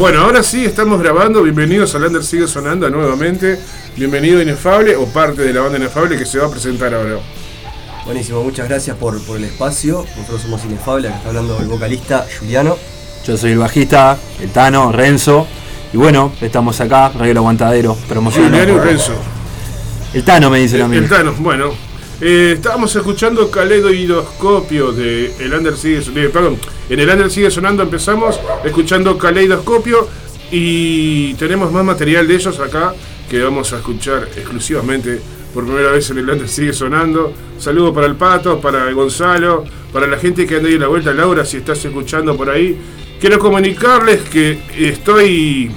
Bueno, ahora sí estamos grabando. Bienvenidos a Lander Sigue Sonando nuevamente. Bienvenido Inefable o parte de la banda Inefable que se va a presentar ahora. Buenísimo, muchas gracias por, por el espacio. Nosotros somos Inefable, acá está hablando el vocalista Juliano. Yo soy el bajista, el Tano, Renzo. Y bueno, estamos acá, Regalo Aguantadero, promocionando. Juliano y Renzo. El Tano me dice El, lo mismo. el Thanos, bueno. Eh, estábamos escuchando Caleidoscopio de El Under sigue de- perdón, en El Under sigue sonando empezamos escuchando Caleidoscopio y tenemos más material de ellos acá que vamos a escuchar exclusivamente por primera vez en el Under sigue sonando. Saludo para el Pato, para Gonzalo, para la gente que anda ahí la vuelta, Laura, si estás escuchando por ahí. Quiero comunicarles que estoy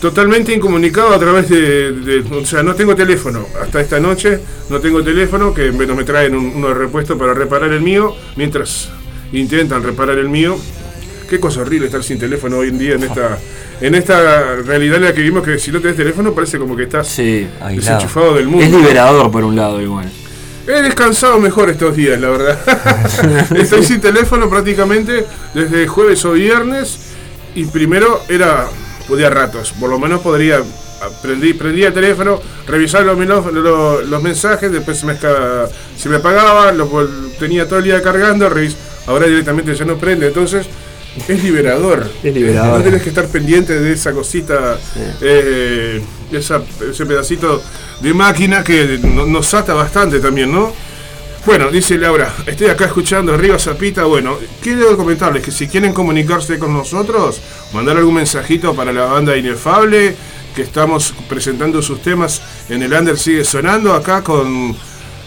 totalmente incomunicado a través de, de- O sea, no tengo teléfono. Hasta esta noche no tengo teléfono, que menos me traen un- uno de repuesto para reparar el mío, mientras intentan reparar el mío. Qué cosa horrible estar sin teléfono hoy en día en esta, en esta realidad en la que vivimos que si no tenés teléfono parece como que estás Sí. Desenchufado del mundo. Es liberador por un lado igual. He descansado mejor estos días, la verdad. Estoy sin teléfono prácticamente desde jueves o viernes y primero era, podía ratos, por lo menos podría, prendí, prendía el teléfono, revisar los, mensajes, después se me, se me apagaba, lo tenía todo el día cargando, revis- ahora directamente ya no prende, entonces es liberador. Es liberador. No tienes que estar pendiente de esa cosita, eh, esa- ese pedacito de máquina que no- nos ata bastante también, ¿no? Bueno, dice Laura, estoy acá escuchando arriba Zapita. Bueno, quiero comentarles que si quieren comunicarse con nosotros, mandar algún mensajito para la banda Inefable, que estamos presentando sus temas en el Under sigue sonando acá con,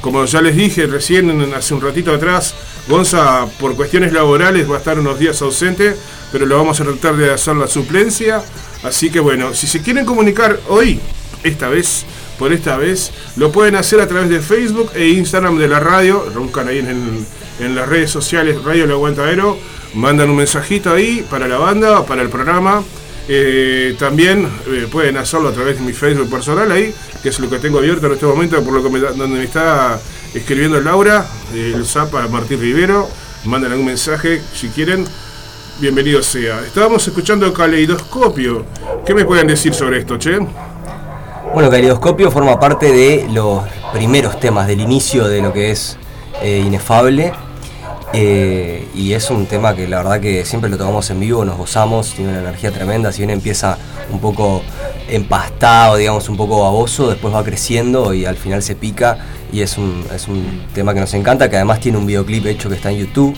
como ya les dije recién hace un ratito atrás, Gonza por cuestiones laborales va a estar unos días ausente, pero lo vamos a tratar de hacer la suplencia. Así que bueno, si se quieren comunicar hoy, esta vez, por esta vez, lo pueden hacer a través de Facebook e Instagram de la radio. Buscan ahí en, en las redes sociales Radio El Aguantadero. Mandan un mensajito ahí para la banda, para el programa. Eh, también eh, pueden hacerlo a través de mi Facebook personal ahí, que es lo que tengo abierto en este momento, por lo que me donde me está escribiendo Laura, eh, el Zapa Martín Rivero. Mandan algún mensaje si quieren. Bienvenido sea. Estábamos escuchando Caleidoscopio. ¿Qué me pueden decir sobre esto, che? Bueno, Caleidoscopio forma parte de los primeros temas del inicio de lo que es eh, Inefable. eh, y es un tema que la verdad que siempre lo tocamos en vivo, nos gozamos, tiene una energía tremenda. Si bien empieza un poco empastado, digamos, un poco baboso, después va creciendo y al final se pica. Y es un, es un tema que nos encanta, que además tiene un videoclip hecho que está en YouTube.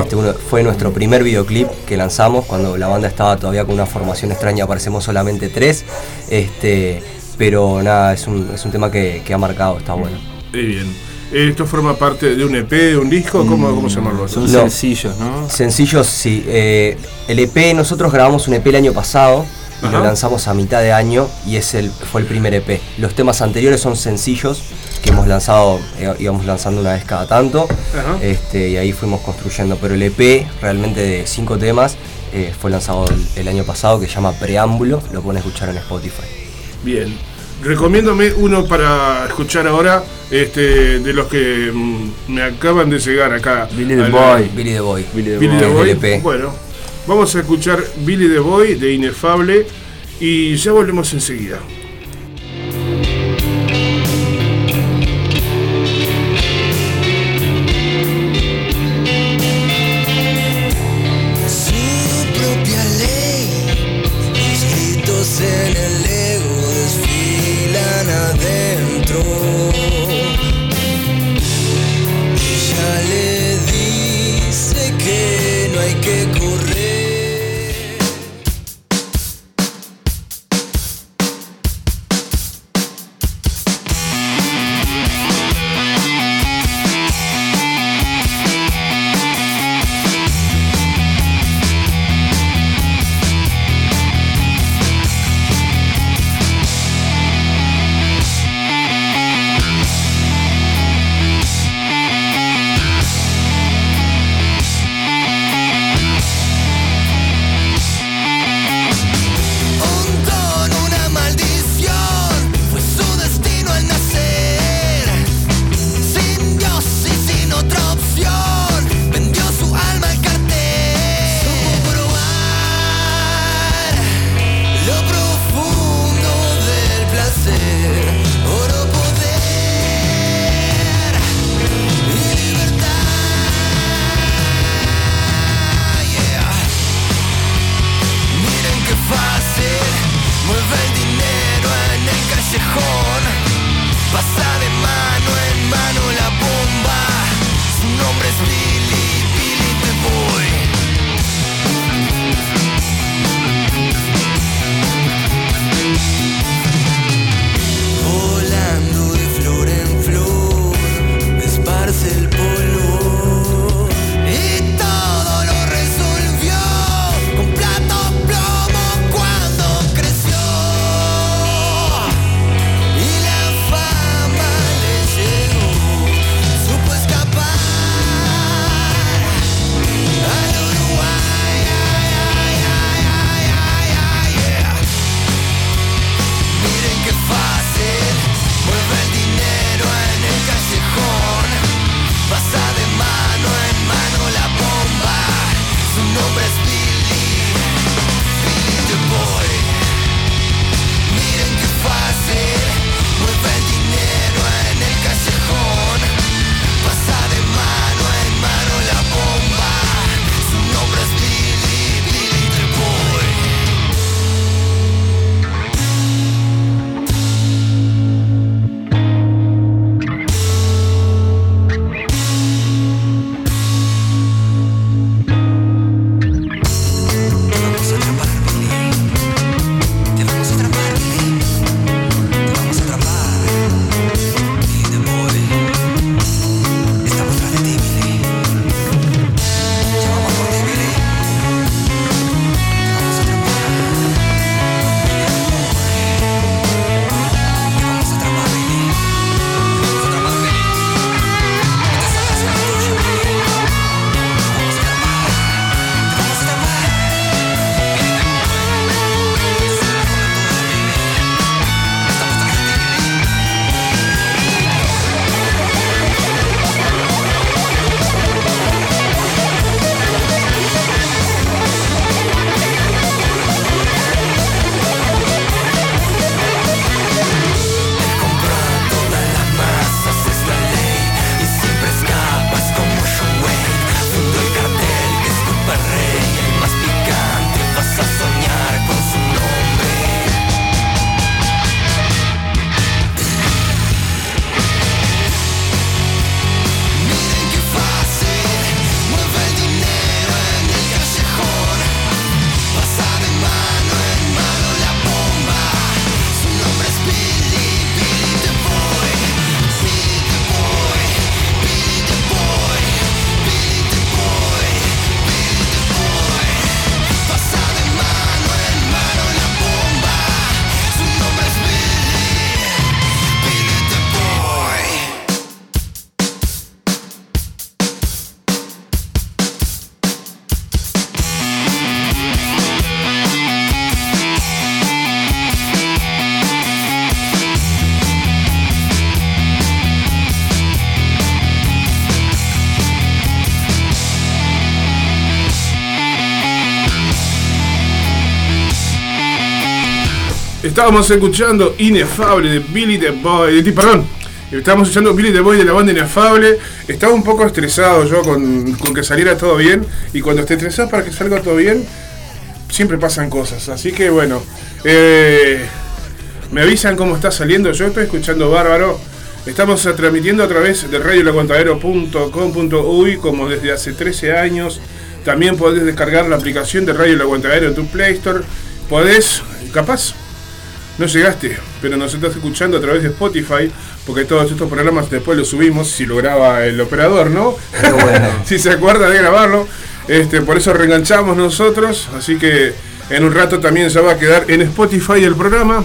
Este, uno- fue nuestro primer videoclip que lanzamos cuando la banda estaba todavía con una formación extraña, aparecemos solamente tres. Este, pero nada, es un, es un tema que, que ha marcado, está bueno. Muy bien. ¿Esto forma parte de un EP, de un disco? ¿Cómo, cómo se llamarlo? Son No. sencillos, ¿no? Sencillos, sí. eh, el EP, nosotros grabamos un EP el año pasado y Ajá. lo lanzamos a mitad de año y es el, fue el primer EP. Los temas anteriores son sencillos que hemos lanzado, eh, íbamos lanzando una vez cada tanto Ajá. este, y ahí fuimos construyendo. Pero el EP, realmente de cinco temas, eh, fue lanzado el, el año pasado que se llama Preámbulo, lo pueden escuchar en Spotify. Bien. Recomiéndome uno para escuchar ahora, este, de los que mm, me acaban de llegar acá. Billy the Boy. Billy the Boy. Billy the Billy Boy. the Boy. Bueno, vamos a escuchar Billy the Boy de Inefable y ya volvemos enseguida. Estábamos escuchando Inefable de Billy the Boy. de- perdón, estábamos escuchando Billy the Boy de la banda Inefable. Estaba un poco estresado yo con, con que saliera todo bien. Y cuando te estresas para que salga todo bien, siempre pasan cosas. Así que bueno, eh, me avisan cómo está saliendo. Yo estoy escuchando bárbaro. Estamos transmitiendo a través de radiolaguantadero.com.uy como desde hace 13 años. También podés descargar la aplicación de Radio El Aguantadero en tu Play Store. Podés, capaz, no llegaste, pero nos estás escuchando a través de Spotify, porque todos estos programas después los subimos si lo graba el operador, ¿no? Qué bueno. si se acuerda de grabarlo. Este, por eso reenganchamos nosotros, así que en un rato también se va a quedar en Spotify el programa.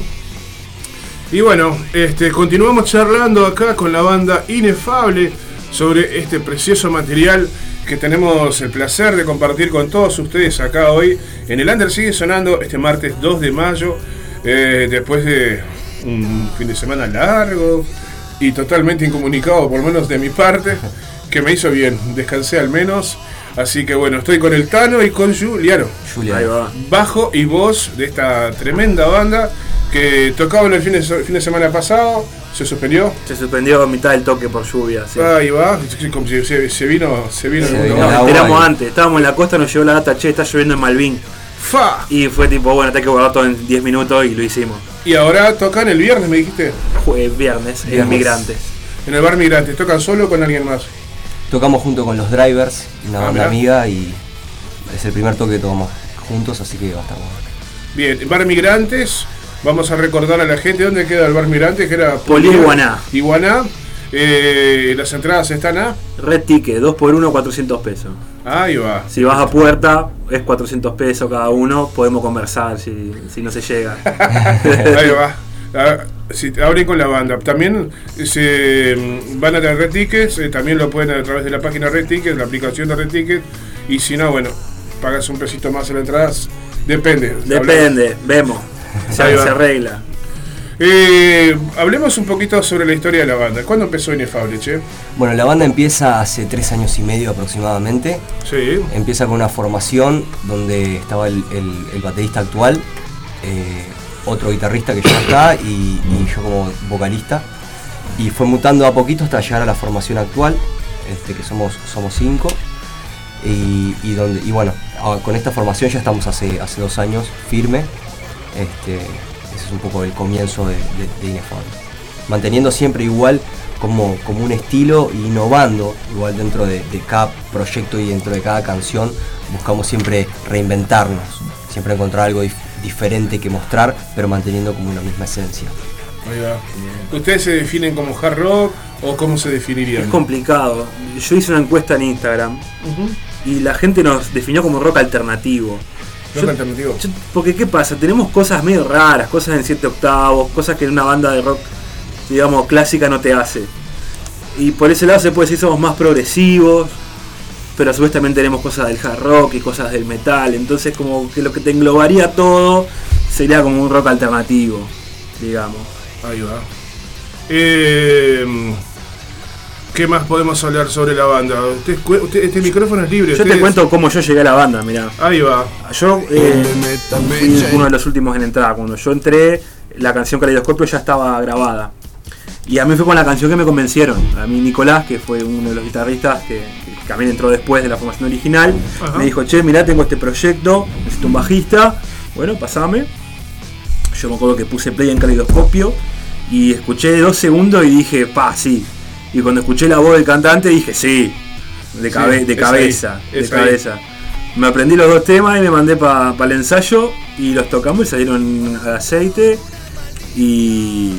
Y bueno, este, continuamos charlando acá con la banda Inefable sobre este precioso material que tenemos el placer de compartir con todos ustedes acá hoy. En el Under sigue sonando este martes 2 de mayo, eh, después de un fin de semana largo y totalmente incomunicado, por lo menos de mi parte, que me hizo bien, descansé al menos. Así que bueno, estoy con el Tano y con Juliano bajo y voz de esta tremenda banda que tocaba el fin de, fin de semana pasado, se suspendió. Se suspendió a mitad del toque por lluvia. sí. Ahí va, como si se, se vino, se vino Se vino enteramos antes, estábamos en la costa, nos llegó la data, che, está lloviendo en Malvin. ¡Fa! Y fue tipo, bueno, te hay que guardar todo en 10 minutos y lo hicimos. Y ahora tocan el viernes, me dijiste, Fue viernes, en Viernes. Migrantes. en el bar Migrantes. ¿Tocan solo o con alguien más? Tocamos junto con los Drivers, una Ah, banda mirá. amiga, y es el primer toque que tocamos juntos, así que va a estar bueno. Bien, bar Migrantes. Vamos a recordar a la gente dónde queda el bar Migrantes, que era Poli Iguaná. Eh, las entradas están a. Red Ticket, 2 por 1 400 pesos. Ahí va. Si vas a puerta, es 400 pesos cada uno, podemos conversar si, si no se llega. Ahí va. Ah, Si abren con la banda. También se mm, van a tener Red Tickets, eh, también lo pueden a través de la página Red Tickets, la aplicación de Red Tickets. Y si no, bueno, pagas un pesito más en la entrada. Depende. Depende, vemos. Se, se arregla. Eh, hablemos un poquito sobre la historia de la banda. ¿Cuándo empezó Inefable, che? Bueno, la banda empieza hace tres años y medio aproximadamente. Sí. Empieza con una formación donde estaba el, el- el baterista actual, eh, otro guitarrista que ya está y, y yo como vocalista. Y fue mutando a poquito hasta llegar a la formación actual, este, que somos, somos cinco. Y, y donde, y bueno, ah, con esta formación ya estamos hace, hace dos años firme. Este, ese es un poco el comienzo de, de. Manteniendo siempre igual como, como un estilo e innovando, igual dentro de, de cada proyecto y dentro de cada canción, buscamos siempre reinventarnos, siempre encontrar algo dif- diferente que mostrar, pero manteniendo como una misma esencia. Ahí va. ¿Ustedes se definen como hard rock o cómo se definirían? Es complicado. Yo hice una encuesta en Instagram y la gente nos definió como rock alternativo. Rock Yo- alternativo. yo- porque qué pasa, tenemos cosas medio raras, cosas en 7 octavos, cosas que en una banda de rock, digamos, clásica no te hace. Y por ese lado se puede decir somos más progresivos, pero a su vez también tenemos cosas del hard rock y cosas del metal. Entonces como que lo que te englobaría todo sería como un rock alternativo, digamos. Ahí va. Eh, ¿Qué más podemos hablar sobre la banda? Usted, cu- usted- este micrófono es libre. Yo te cuento cómo yo llegué a la banda, mirá. Ahí va. Yo eh, fui uno de los últimos en entrar. Cuando yo entré, la canción Caleidoscopio ya estaba grabada. Y a mí fue con la canción que me convencieron. A mí Nicolás, que fue uno de los guitarristas que, que también entró después de la formación original, Ajá. me dijo, che, mirá, tengo este proyecto, necesito un bajista. Bueno, pasame. Yo me acuerdo que puse play en Caleidoscopio y escuché dos segundos y dije, pa, sí. Y cuando escuché la voz del cantante dije, sí, de, Sí, cabe- de cabeza, ahí, de ahí. cabeza. Me aprendí los dos temas y me mandé para el ensayo y los tocamos y salieron al aceite. Y,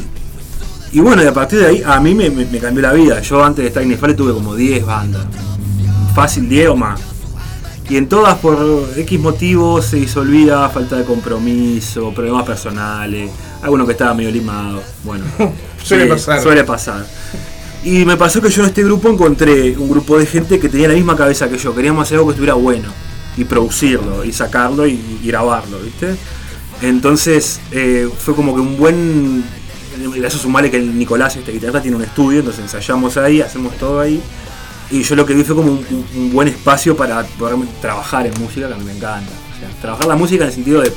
y bueno, y a partir de ahí a mí me, me- me cambió la vida. Yo antes de estar en tuve como 10 bandas. Fácil 10 o más. Y en todas por X motivos se disolvía, falta de compromiso, problemas personales, alguno que estaba medio limado. Bueno, Suele pasar. Suele pasar. Y me pasó que yo en este grupo encontré un grupo de gente que tenía la misma cabeza que yo. Queríamos hacer algo que estuviera bueno. Y producirlo, y sacarlo, y, grabarlo, ¿viste? Entonces eh, fue como que un buen... Eso sumarle que el Nicolás, este guitarrista, tiene un estudio, entonces ensayamos ahí, hacemos todo ahí. Y yo lo que vi fue como un- un buen espacio para poder trabajar en música, que a mí me encanta. O sea, trabajar la música en el sentido de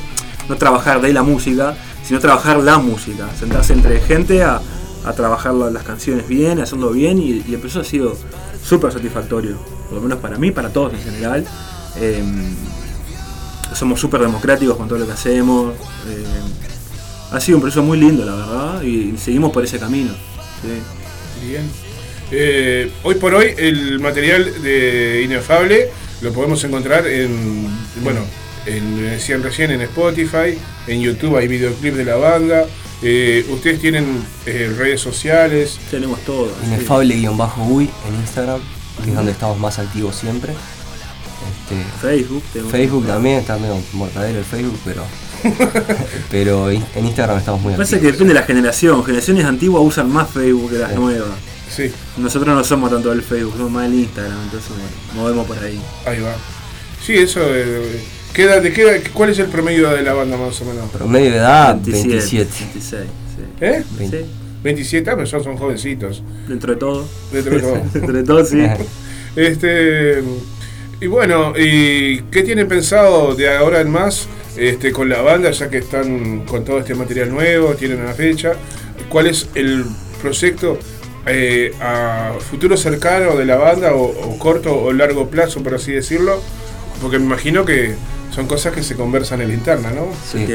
no trabajar de la música, sino trabajar la música. Sentarse entre gente a, a trabajar la- las canciones bien, hacerlo bien, y, el proceso ha sido súper satisfactorio. Por lo menos para mí, para todos en general. Eh, somos súper democráticos con todo lo que hacemos. eh, ha sido un proceso muy lindo, la verdad, y seguimos por ese camino. Bien. Eh, hoy por hoy el material de Inefable lo podemos encontrar en, bueno, en, decían recién en Spotify, en YouTube hay videoclips de la banda. Eh, ustedes tienen eh, redes sociales. Tenemos todo. sí. Inefable-uy en Instagram, que es donde estamos más activos siempre. Este, Facebook. Facebook también, está medio mortadero el Facebook, pero pero en Instagram estamos muy Parece que activos. depende de la generación. Generaciones antiguas usan más Facebook que las Sí. nuevas. Sí, Nosotros no somos tanto del Facebook, somos más del Instagram, entonces bueno, movemos por ahí. ahí va. Sí, eso. Eh, ¿qué edad- de qué edad- ¿Cuál es el promedio de la banda más o menos? Promedio de edad 27. 26, sí. ¿Eh? Veinte. Sí, 27, ah, pero son, son jovencitos. dentro de todo. Dentro de todo. dentro de todo, sí. Este y bueno, ¿y qué tienen pensado de ahora en más este, con la banda, ya que están con todo este material nuevo, tienen una fecha? ¿Cuál es el proyecto eh, a futuro cercano de la banda, o, o corto o largo plazo, por así decirlo? Porque me imagino que son cosas que se conversan en la interna, ¿no? Sí.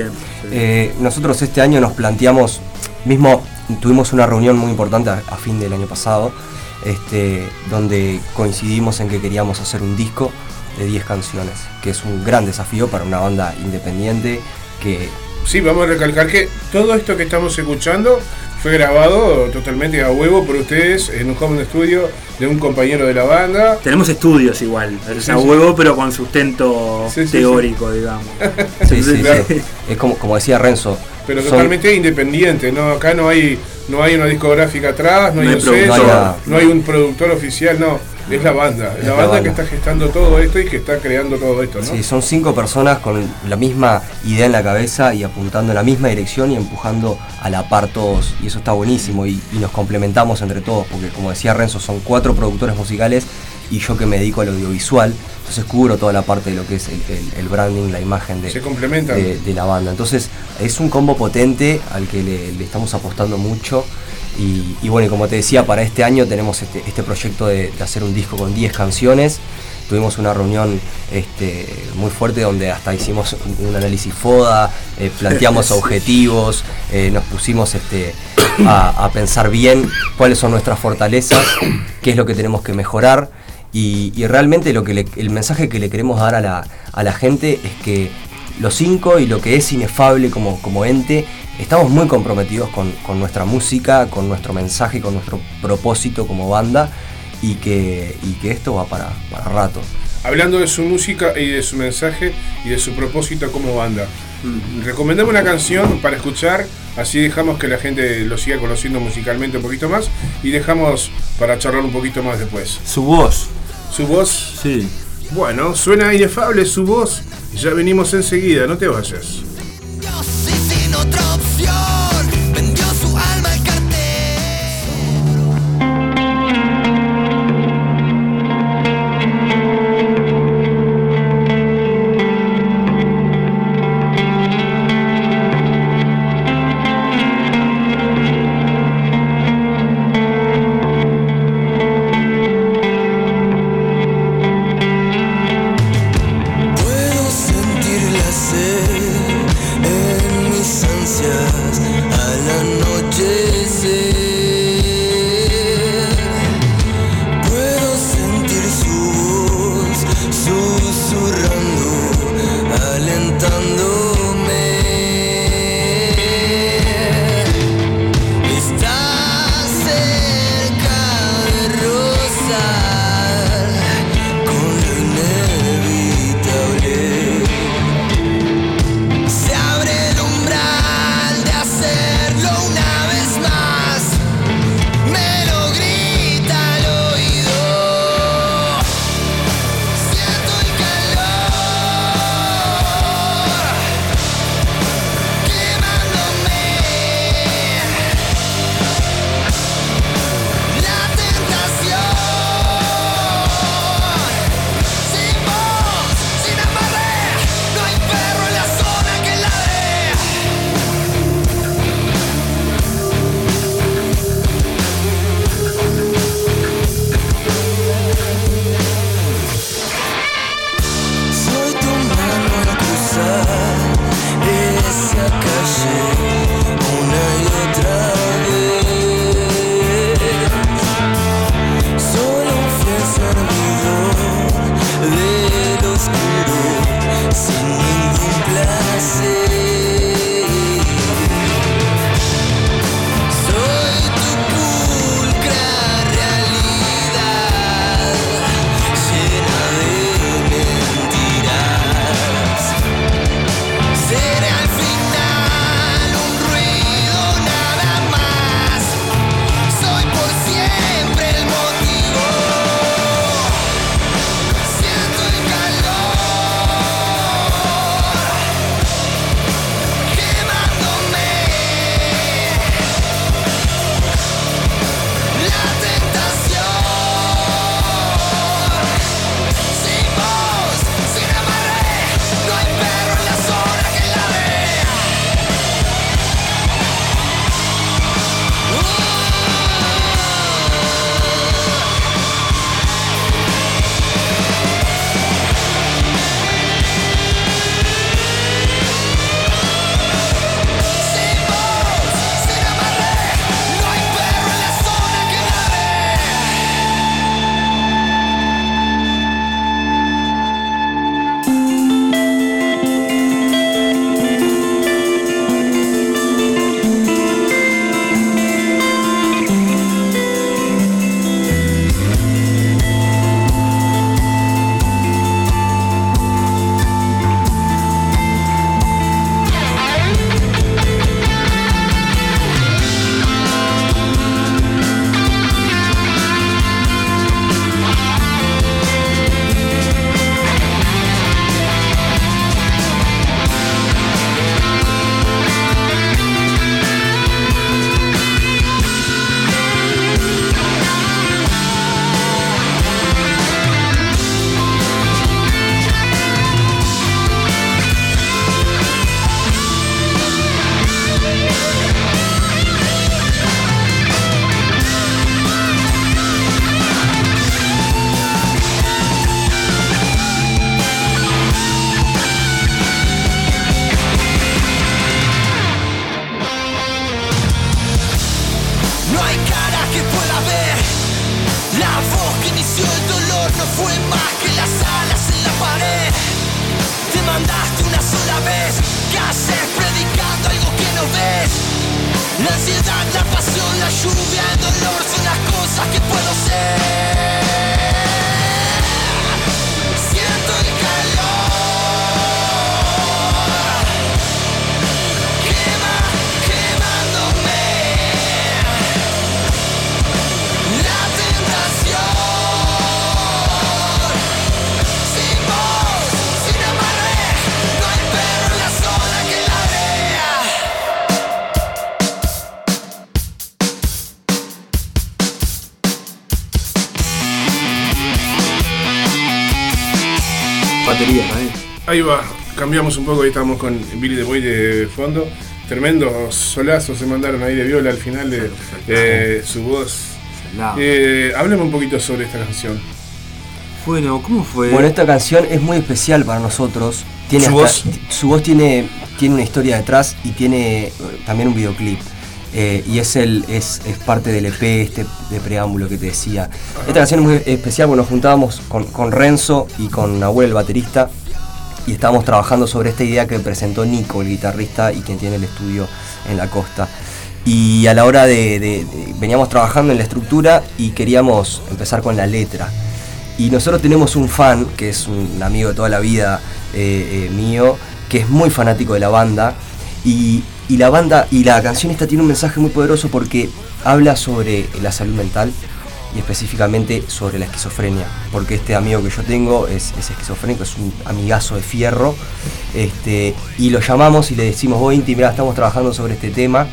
Eh, nosotros este año nos planteamos, mismo tuvimos una reunión muy importante a, a fin del año pasado, este, donde coincidimos en que queríamos hacer un disco de 10 canciones, que es un gran desafío para una banda independiente que Sí, vamos a recalcar que todo esto que estamos escuchando fue grabado totalmente a huevo por ustedes en un home studio de un compañero de la banda. Tenemos estudios igual, sí. huevo pero con sustento Sí, sí, teórico, digamos. sí, sí, Claro. sí. es como, como decía Renzo, Pero son- totalmente independiente, ¿no? Acá no hay, no hay una discográfica atrás, no hay No hay un sello, no hay un productor oficial, no. Es la banda, es la la banda que está gestando todo esto y que está creando todo esto, ¿no? Sí, son cinco personas con la misma idea en la cabeza y apuntando en la misma dirección y empujando a la par todos. Y eso está buenísimo y, y nos complementamos entre todos, porque como decía Renzo, son cuatro productores musicales y yo que me dedico al audiovisual, entonces cubro toda la parte de lo que es el, el- el branding, la imagen de, Se de, de la banda. Entonces es un combo potente al que le, le estamos apostando mucho. Y, y bueno, y como te decía, para este año tenemos este, este proyecto de, de hacer un disco con 10 canciones. Tuvimos una reunión este, muy fuerte donde hasta hicimos un, un análisis FODA, eh, planteamos objetivos, eh, nos pusimos este, a, a pensar bien cuáles son nuestras fortalezas, qué es lo que tenemos que mejorar. Y, y realmente lo que le- el mensaje que le queremos dar a la, a la gente es que los cinco y lo que es inefable como, como ente, estamos muy comprometidos con, con nuestra música, con nuestro mensaje, con nuestro propósito como banda y que, y que esto va para, para rato. Hablando de su música y de su mensaje y de su propósito como banda. Recomendame una canción para escuchar, así dejamos que la gente lo siga conociendo musicalmente un poquito más y dejamos para charlar un poquito más después. Su voz. Su voz, Sí. bueno, suena inefable su voz. Ya venimos enseguida, no te vayas. Ahí va, cambiamos un poco, ahí estamos con Billy the Boy de fondo. Tremendos solazos se mandaron ahí de viola al final de eh, su voz. Eh, háblame un poquito sobre esta canción. Bueno, ¿cómo fue? Bueno, esta canción es muy especial para nosotros. Tiene ¿Su hasta- su voz tiene, tiene una historia detrás y tiene eh, también un videoclip. Eh, y es, el, es, es parte del EP este de preámbulo que te decía. Esta canción es muy especial porque nos juntábamos con, con Renzo y con Nahuel, el baterista, y estábamos trabajando sobre esta idea que presentó Nico, el guitarrista y quien tiene el estudio en la costa. Y a la hora de, veníamos trabajando en la estructura y queríamos empezar con la letra. Y nosotros tenemos un fan, que es un amigo de toda la vida eh, eh, mío, que es muy fanático de la banda. Y, y la banda, y la canción esta tiene un mensaje muy poderoso porque habla sobre la salud mental y específicamente sobre la esquizofrenia. Porque este amigo que yo tengo es, es esquizofrénico, es un amigazo de fierro. Este, y lo llamamos y le decimos, vos Inti, mirá, estamos trabajando sobre este tema,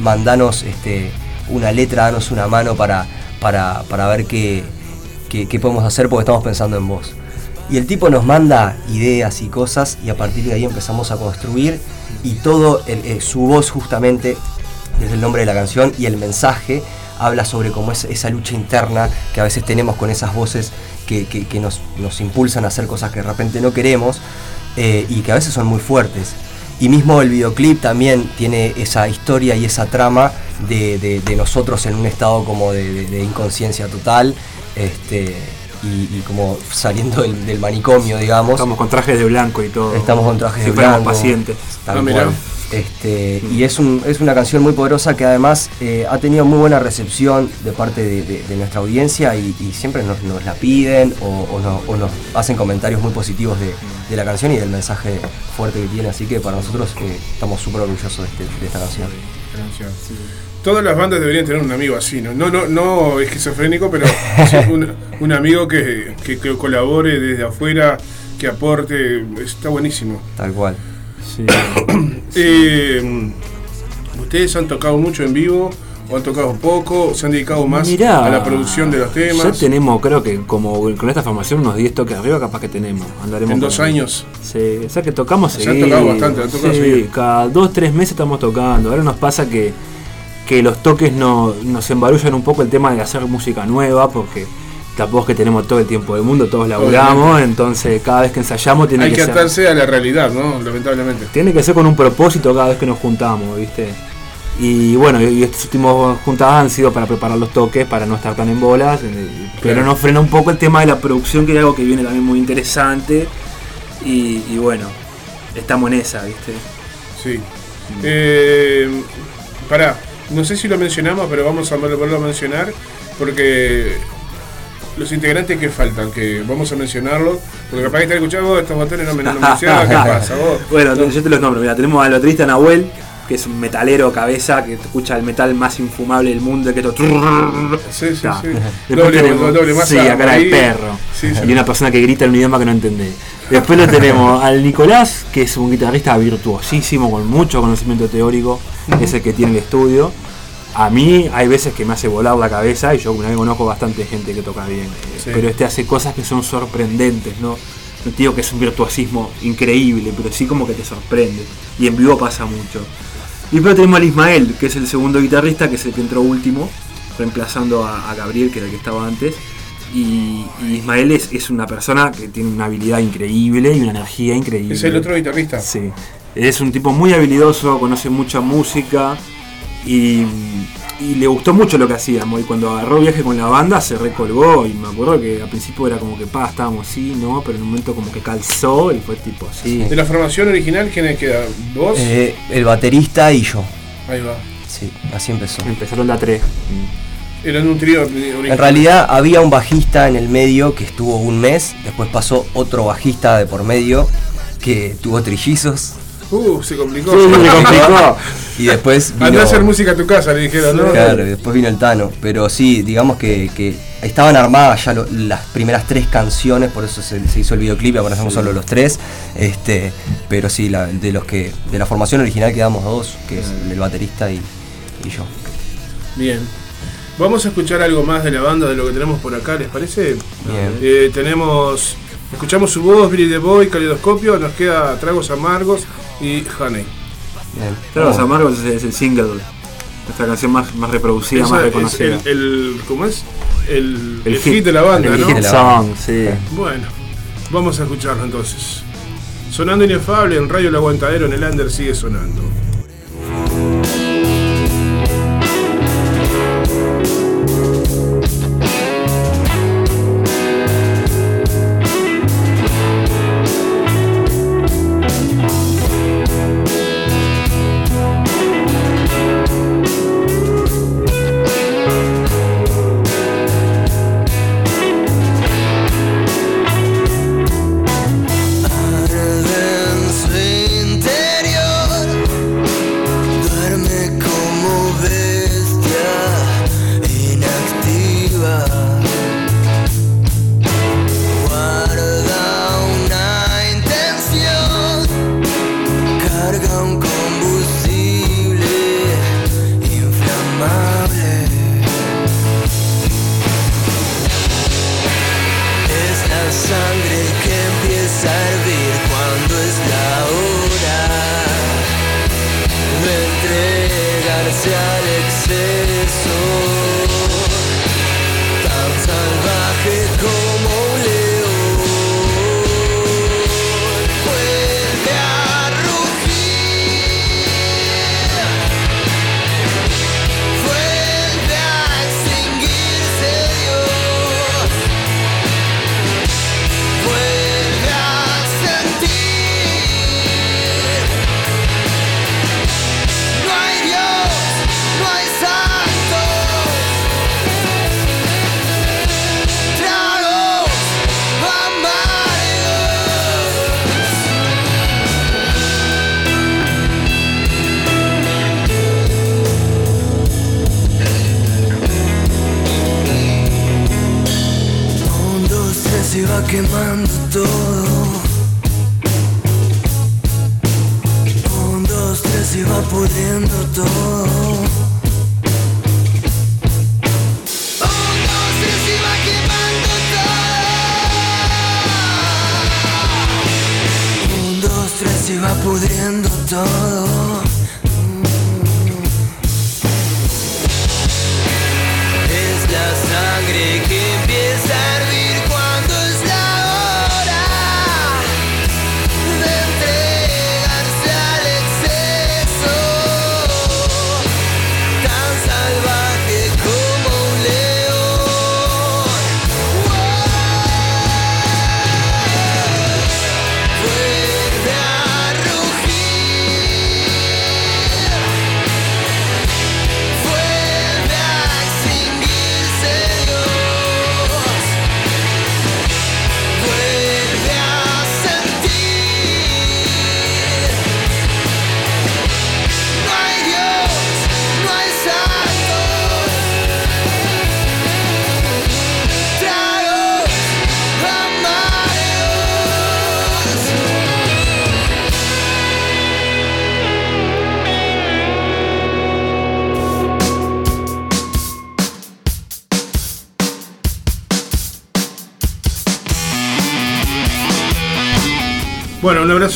mandanos este, una letra, danos una mano para, para, para ver qué, qué, podemos hacer porque estamos pensando en vos. Y el tipo nos manda ideas y cosas y a partir de ahí empezamos a construir y todo eh, su voz justamente desde el nombre de la canción y el mensaje habla sobre cómo es esa lucha interna que a veces tenemos con esas voces que, que- que nos, nos impulsan a hacer cosas que de repente no queremos eh, y que a veces son muy fuertes. Y mismo el videoclip también tiene esa historia y esa trama de, de- de nosotros en un estado como de, de- de inconsciencia total este, y, y como saliendo del, del manicomio, digamos. Estamos con trajes de blanco y todo. Estamos con trajes Si de blanco. pacientes. Tal Ah, mirá. cual. Este, y es, un, es una canción muy poderosa que además eh, ha tenido muy buena recepción de parte de, de- de nuestra audiencia y, y siempre nos, nos la piden o, o no- o nos hacen comentarios muy positivos de, de la canción y del mensaje fuerte que tiene. Así que para nosotros eh, estamos súper orgullosos de, este- de esta canción. Todas las bandas deberían tener un amigo así, ¿no? No, no, no esquizofrénico, pero un, un amigo que, que- que colabore desde afuera, que aporte. Está buenísimo. Tal cual. Sí. Eh, ¿Ustedes han tocado mucho en vivo? ¿O han tocado poco? ¿Se han dedicado más Mirá, a la producción de los Ya temas? tenemos, creo que como con esta formación, unos 10 toques arriba, capaz que tenemos. Andaremos En dos años. Sí, o sea que tocamos Se han seguido. tocado bastante, han tocado sí, seguido. cada dos, tres meses estamos tocando. Ahora nos pasa que, que los toques no, nos embarullan un poco el tema de hacer música nueva, porque tampoco es que tenemos todo el tiempo del mundo, todos laburamos, entonces cada vez que ensayamos tiene Hay que, que ser. atarse a la realidad, ¿no? Lamentablemente. Tiene que ser con un propósito cada vez que nos juntamos, ¿viste? Y bueno, y estas últimas juntadas han sido para preparar los toques, para no estar tan en bolas, pero Claro. nos frena un poco el tema de la producción, que es algo que viene también muy interesante. Y, y bueno, estamos en esa, ¿viste? Sí. Eh, pará, no sé si lo mencionamos, pero vamos a volverlo a mencionar porque los integrantes que faltan, que vamos a mencionarlos, porque capaz que están escuchando "Oh, estos botones no me no mencionan, ¿qué pasa? Vos? Bueno, yo te los nombro, mira, tenemos al baterista Nahuel, que es un metalero cabeza, que escucha el metal más infumable del mundo, que esto... Sí, sí, sí. Después Doble, tenemos, doble masa sí, a cara de ahí. perro. Sí, sí. Y una persona que grita en un idioma que no entendés. Después lo tenemos al Nicolás, que es un guitarrista virtuosísimo, con mucho conocimiento teórico, es el que tiene el estudio. A mí hay veces que me hace volar la cabeza y yo una vez conozco bastante gente que toca bien. eh, Sí. Pero este hace cosas que son sorprendentes, ¿no? No digo que es un virtuosismo increíble, pero sí como que te sorprende. Y en vivo pasa mucho. Y después tenemos al Ismael, que es el segundo guitarrista, que es el que entró último, reemplazando a, a Gabriel, que era el que estaba antes. Y, y Ismael es, es una persona que tiene una habilidad increíble y una energía increíble. Es el otro guitarrista. Sí. Es un tipo muy habilidoso, conoce mucha música y, y le gustó mucho lo que hacíamos. Y cuando agarró viaje con la banda se recolgó. Y me acuerdo que al principio era como que pa, estábamos así, ¿no? Pero en un momento como que calzó y fue tipo así. Sí. De la formación original, ¿quiénes queda? ¿Vos? Eh, el baterista y yo. Ahí va. Sí, así empezó. Empezaron la 3. Eran un trío original. En realidad había un bajista en el medio que estuvo un mes, después pasó otro bajista de por medio que tuvo trillizos Uh, se complicó. Sí, se complicó. y después vino... Andá a hacer música a tu casa, le dijeron, ¿no? Claro, y después vino el Tano. Pero sí, digamos que, que estaban armadas ya lo- las primeras tres canciones, por eso se, se hizo el videoclip, y ahora hacemos solo los tres. Este, pero sí, la- de los que de la formación original quedamos dos, que es el baterista y, y yo. Bien. Vamos a escuchar algo más de la banda, de lo que tenemos por acá, ¿les parece? Bien. Eh, tenemos. Escuchamos su voz, Billy the Boy, Caleidoscopio, nos queda Tragos Amargos y Honey. Bien. Tragos Vamos. Amargos es, es el single. Nuestra canción más, más reproducida, Esa más es reconocida. el, el- ¿Cómo es? El, El el hit. hit de la banda, el ¿no? hit de la song, sí. Bueno, vamos a escucharlo entonces. Sonando inefable en Radio El Aguantadero en el Under sigue sonando.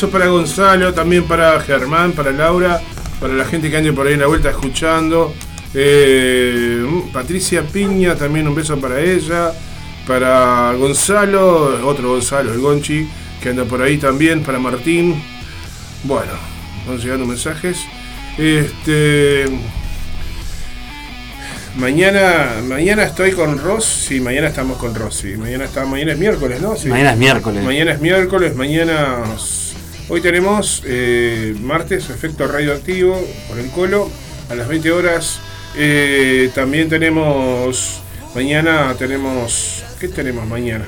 Abrazo para Gonzalo, también para Germán, para Laura, para la gente que ande por ahí en la vuelta escuchando. Eh, Patricia Piña, también un beso para ella. Para Gonzalo, otro Gonzalo, el Gonchi, que anda por ahí también. Para Martín. Bueno, van llegando mensajes. Este. Mañana, mañana estoy con Ross, sí, mañana estamos con Ross, sí. Mañana está, mañana es miércoles, ¿no? Sí. Mañana es miércoles. Mañana es miércoles, mañana. Hoy tenemos eh, martes, efecto radioactivo por el colo, a las 20 horas. Eh, también tenemos. Mañana tenemos. ¿Qué tenemos mañana?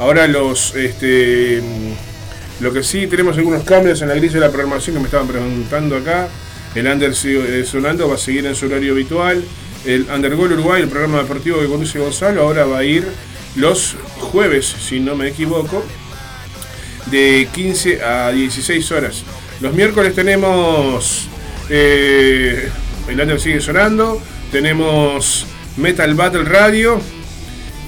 Ahora los. Este, lo que sí, tenemos algunos cambios en la grilla de la programación que me estaban preguntando acá. El Under eh, sonando, va a seguir en su horario habitual. El Undergol Uruguay, el programa deportivo que conduce Gonzalo, ahora va a ir los jueves, si no me equivoco, de 15 a 16 horas. Los miércoles tenemos eh, el Under sigue sonando, tenemos Metal Battle Radio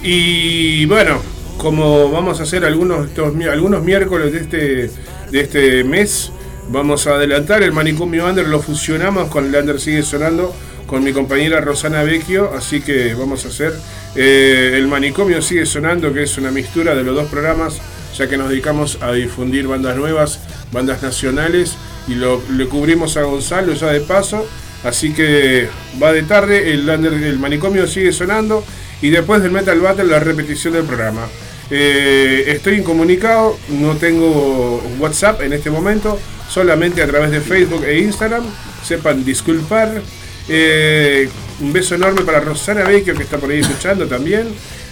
y bueno, como vamos a hacer algunos, algunos miércoles de este, de este mes, vamos a adelantar el manicomio Under, lo fusionamos con el Under sigue sonando con mi compañera Rosana Vecchio, así que vamos a hacer eh, el manicomio sigue sonando, que es una mixtura de los dos programas, ya que nos dedicamos a difundir bandas nuevas, bandas nacionales, y lo, le cubrimos a Gonzalo ya de paso, así que va de tarde, el, manicomio sigue sonando, y después del Metal Battle la repetición del programa. Eh, estoy incomunicado, no tengo WhatsApp en este momento, solamente a través de Facebook e Instagram. Sepan disculpar. Eh, un beso enorme para Rosana Vecchio que está por ahí escuchando también.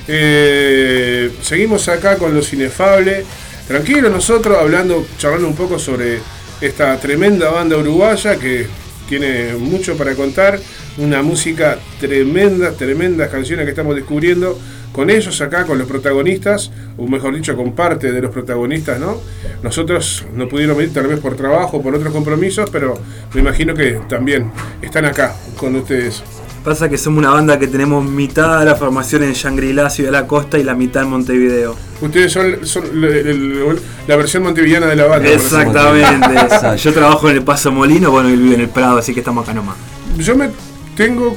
Eh, seguimos acá con los inefables. Tranquilo nosotros hablando, charlando un poco sobre esta tremenda banda uruguaya que tiene mucho para contar. Una música tremenda, tremendas canciones que estamos descubriendo con ellos acá, con los protagonistas, o mejor dicho, con parte de los protagonistas, ¿no? Nosotros no pudieron venir tal vez por trabajo, por otros compromisos, pero me imagino que también están acá con ustedes. Pasa que somos una banda que tenemos mitad de la formación en Shangri-La, Ciudad de la Costa, y la mitad en Montevideo. Ustedes son, son el- el- la versión montevideana de la banda. Exactamente. Yo trabajo en el Paso Molino, bueno, él vive en el Prado, así que estamos acá nomás. Yo me tengo,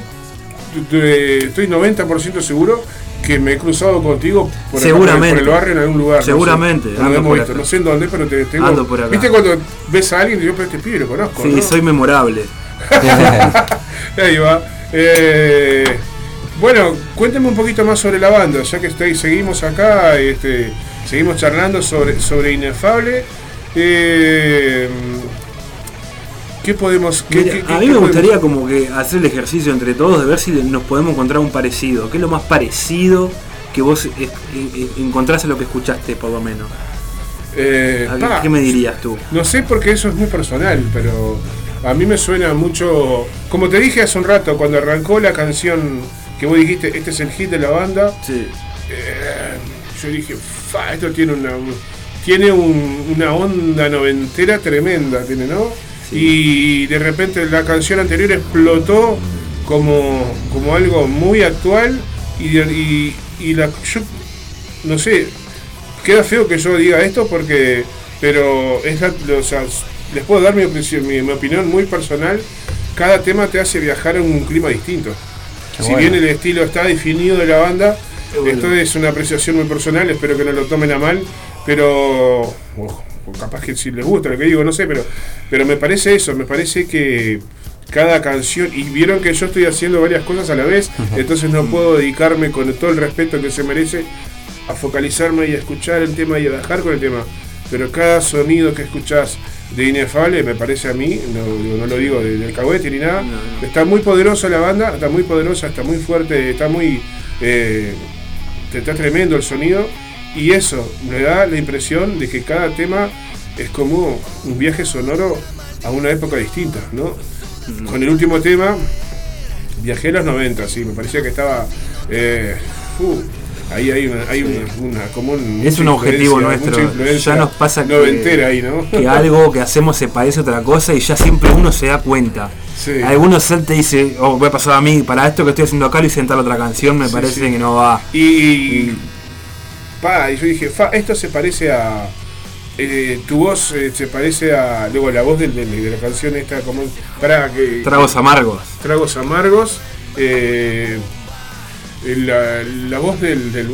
estoy 90% seguro que me he cruzado contigo por, acá, Seguramente. por el barrio en algún lugar. no sé. Seguramente, hemos por visto, no sé en dónde, pero te tengo. Ando por acá. ¿Viste cuando ves a alguien y yo, pero este pibe lo conozco? Sí, ¿no? soy memorable. Ahí va. Eh, bueno, cuénteme un poquito más sobre la banda, ya que estáis, seguimos acá, este, seguimos charlando sobre, sobre Inefable. Eh, ¿Qué podemos.? Qué, Mira, qué- a mí me podemos- gustaría como que hacer el ejercicio entre todos de ver si nos podemos encontrar un parecido. ¿Qué es lo más parecido que vos eh, eh, encontrás en lo que escuchaste, por lo menos? Eh, ¿A qué- pa, ¿Qué me dirías tú? No sé porque eso es muy personal, pero a mí me suena mucho. Como te dije hace un rato, cuando arrancó la canción que vos dijiste, este es el hit de la banda, Sí. eh, yo dije, fa, esto tiene una. Tiene un- una onda noventera tremenda, tiene, ¿no? Y de repente la canción anterior explotó como, como algo muy actual y, de- y, y la, yo no sé, queda feo que yo diga esto porque, pero es la- sea, les puedo dar mi, opinión- mi, mi opinión muy personal. Cada tema te hace viajar en un clima distinto. Qué si bueno. bien el estilo está definido de la banda, bueno. esto es una apreciación muy personal, espero que no lo tomen a mal, pero capaz que si les gusta lo que digo, no sé, pero, pero me parece eso, me parece que cada canción, y vieron que yo estoy haciendo varias cosas a la vez, entonces no puedo dedicarme con todo el respeto que se merece a focalizarme y a escuchar el tema y a bajar con el tema. Pero cada sonido que escuchás de Inefable, me parece a mí, no, no lo digo de- del cahuete ni nada, está muy poderosa la banda, está muy poderosa, está muy fuerte, está muy... eh, está tremendo el sonido. Y eso me da la impresión de que cada tema es como un viaje sonoro a una época distinta, ¿no? Con el último tema viajé a los 90, sí, me parecía que estaba... eh, uh, Ahí hay una, hay una, una- como un- Es un objetivo nuestro. Ya nos pasa que- noventera ahí, ¿no? Que algo que hacemos se parece a otra cosa y ya siempre uno se da cuenta. Sí. Algunos y dice, oh, me ha pasado a mí, para esto que estoy haciendo acá lo hice en tal otra canción, me Sí, parece sí. que no va. Y, y- pa, y yo dije, fa, esto se parece a. eh, tu voz eh, se parece a. Luego la voz del- del- de, la canción esta, como. Para que. Tragos amargos. Tragos amargos. eh, la, la voz del, del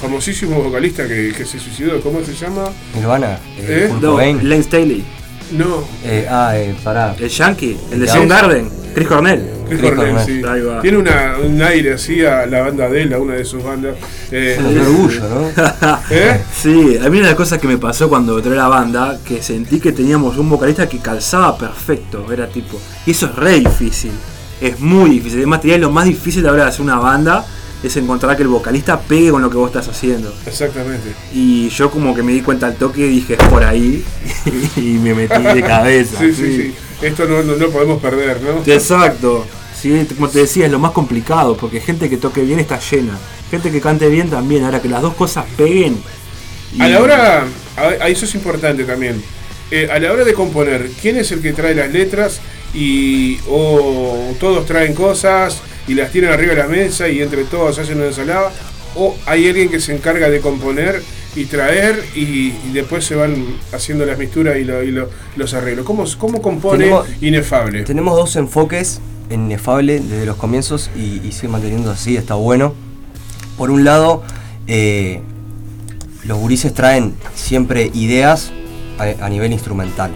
famosísimo vocalista que, que se suicidó, ¿cómo se llama? Nirvana, ¿Eh? eh, No, Staley. No. Eh, ah, eh, pará. El Yankee, el de Ya. Soundgarden, Chris Cornell. Chris Chris Cornell, Cornell. sí. Ahí va. Tiene una, un aire así a la banda de él, a una de sus bandas. Eh, Un orgullo, ¿no? ¿eh? Sí, a mí una de las cosas que me pasó cuando entré a la banda, que sentí que teníamos un vocalista que calzaba perfecto, era tipo, y eso es re difícil, es muy difícil, además te lo más difícil de ahora de hacer una banda es encontrar que el vocalista pegue con lo que vos estás haciendo. Exactamente. Y yo como que me di cuenta al toque y dije, es por ahí, y me metí de cabeza. Sí, sí, sí. Esto no, no, no podemos perder, ¿no? Exacto. Sí, como te decía, es lo más complicado, porque gente que toque bien está llena. Gente que cante bien también, ahora que las dos cosas peguen. y- A la hora, a, a eso es importante también. Eh, a la hora de componer, ¿quién es el que trae las letras y o todos traen cosas y las tienen arriba de la mesa y entre todos hacen una ensalada? ¿O hay alguien que se encarga de componer y traer y, y después se van haciendo las misturas y, lo- y lo- los arreglos? ¿Cómo, cómo compone Tenemos- Inefable? Tenemos dos enfoques en Inefable desde los comienzos y, y sigue manteniendo así, está bueno. Por un lado, eh, los gurises traen siempre ideas a, a nivel instrumental.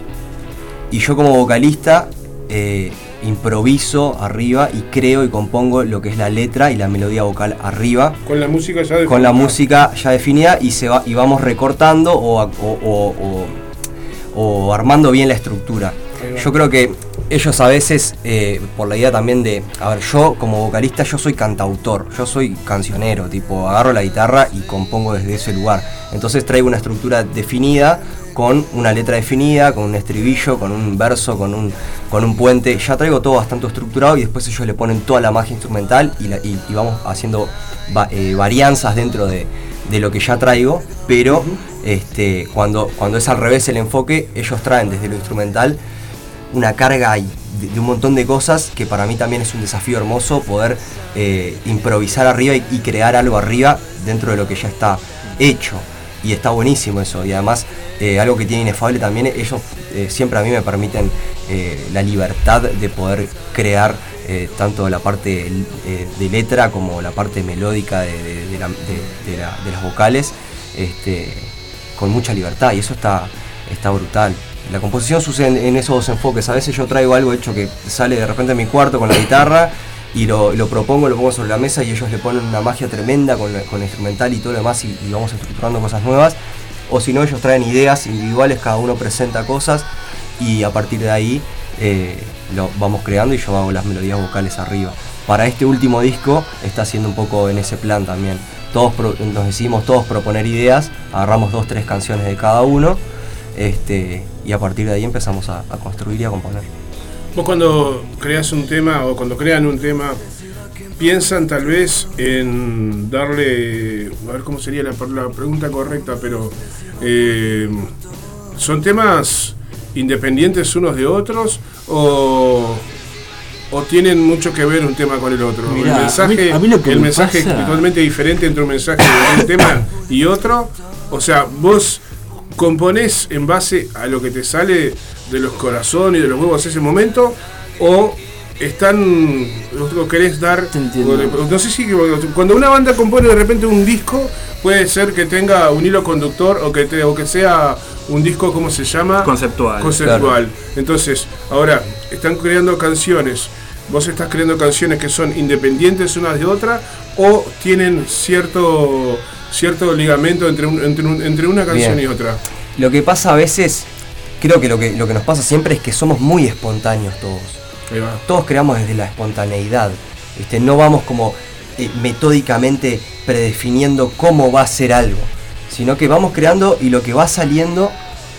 Y yo como vocalista eh, improviso arriba y creo y compongo lo que es la letra y la melodía vocal arriba Con la música ya de con la música ya definida y se va y vamos recortando o, a- o- o- o- o armando bien la estructura. Yo creo que ellos a veces, eh, por la idea también de, a ver, yo como vocalista, yo soy cantautor, yo soy cancionero, tipo, agarro la guitarra y compongo desde ese lugar. Entonces traigo una estructura definida, con una letra definida, con un estribillo, con un verso, con un, con un puente. Ya traigo todo bastante estructurado y después ellos le ponen toda la magia instrumental y, la- y- y vamos haciendo va- eh, varianzas dentro de, de lo que ya traigo, pero este, cuando, cuando es al revés el enfoque, ellos traen desde lo instrumental una carga de, de un montón de cosas que para mí también es un desafío hermoso poder eh, improvisar arriba y, y crear algo arriba dentro de lo que ya está hecho. Y está buenísimo eso. Y además, eh, algo que tiene inefable también, ellos eh, siempre a mí me permiten eh, la libertad de poder crear tanto la parte de letra como la parte melódica de, de- de la- de- de la- de las vocales este, con mucha libertad. Y eso está, está brutal. La composición sucede en, en esos dos enfoques. A veces yo traigo algo hecho que sale de repente de mi cuarto con la guitarra y lo, lo propongo, lo pongo sobre la mesa y ellos le ponen una magia tremenda con, con instrumental y todo lo demás y, vamos estructurando cosas nuevas. O si no, ellos traen ideas individuales, cada uno presenta cosas y a partir de ahí eh, lo vamos creando y yo hago las melodías vocales arriba. Para este último disco está haciendo un poco en ese plan también. Todos nos decidimos todos proponer ideas, agarramos dos, tres canciones de cada uno este, y a partir de ahí empezamos a construir y a componer. Vos cuando creas un tema o cuando crean un tema, piensan tal vez en darle, a ver cómo sería la, la pregunta correcta, pero eh, ¿son temas independientes unos de otros o, o tienen mucho que ver un tema con el otro? Mirá, el mensaje, a mí- a mí lo que el me mensaje pasa- es totalmente diferente entre un mensaje de un tema y otro. O sea, vos componés en base a lo que te sale de los corazones y de los huevos ese momento o están o querés dar no sé si cuando una banda compone de repente un disco puede ser que tenga un hilo conductor o que te- o que sea un disco cómo se llama Conceptual. conceptual. Entonces ahora están creando canciones. Vos estás creando canciones que son independientes unas de otras o tienen cierto cierto ligamento entre un- entre, un- entre una canción Bien. y otra. Lo que pasa a veces, creo que lo que, lo que nos pasa siempre es que somos muy espontáneos todos. Todos creamos desde la espontaneidad. ¿viste? No vamos como eh, metódicamente predefiniendo cómo va a ser algo, sino que vamos creando y lo que va saliendo,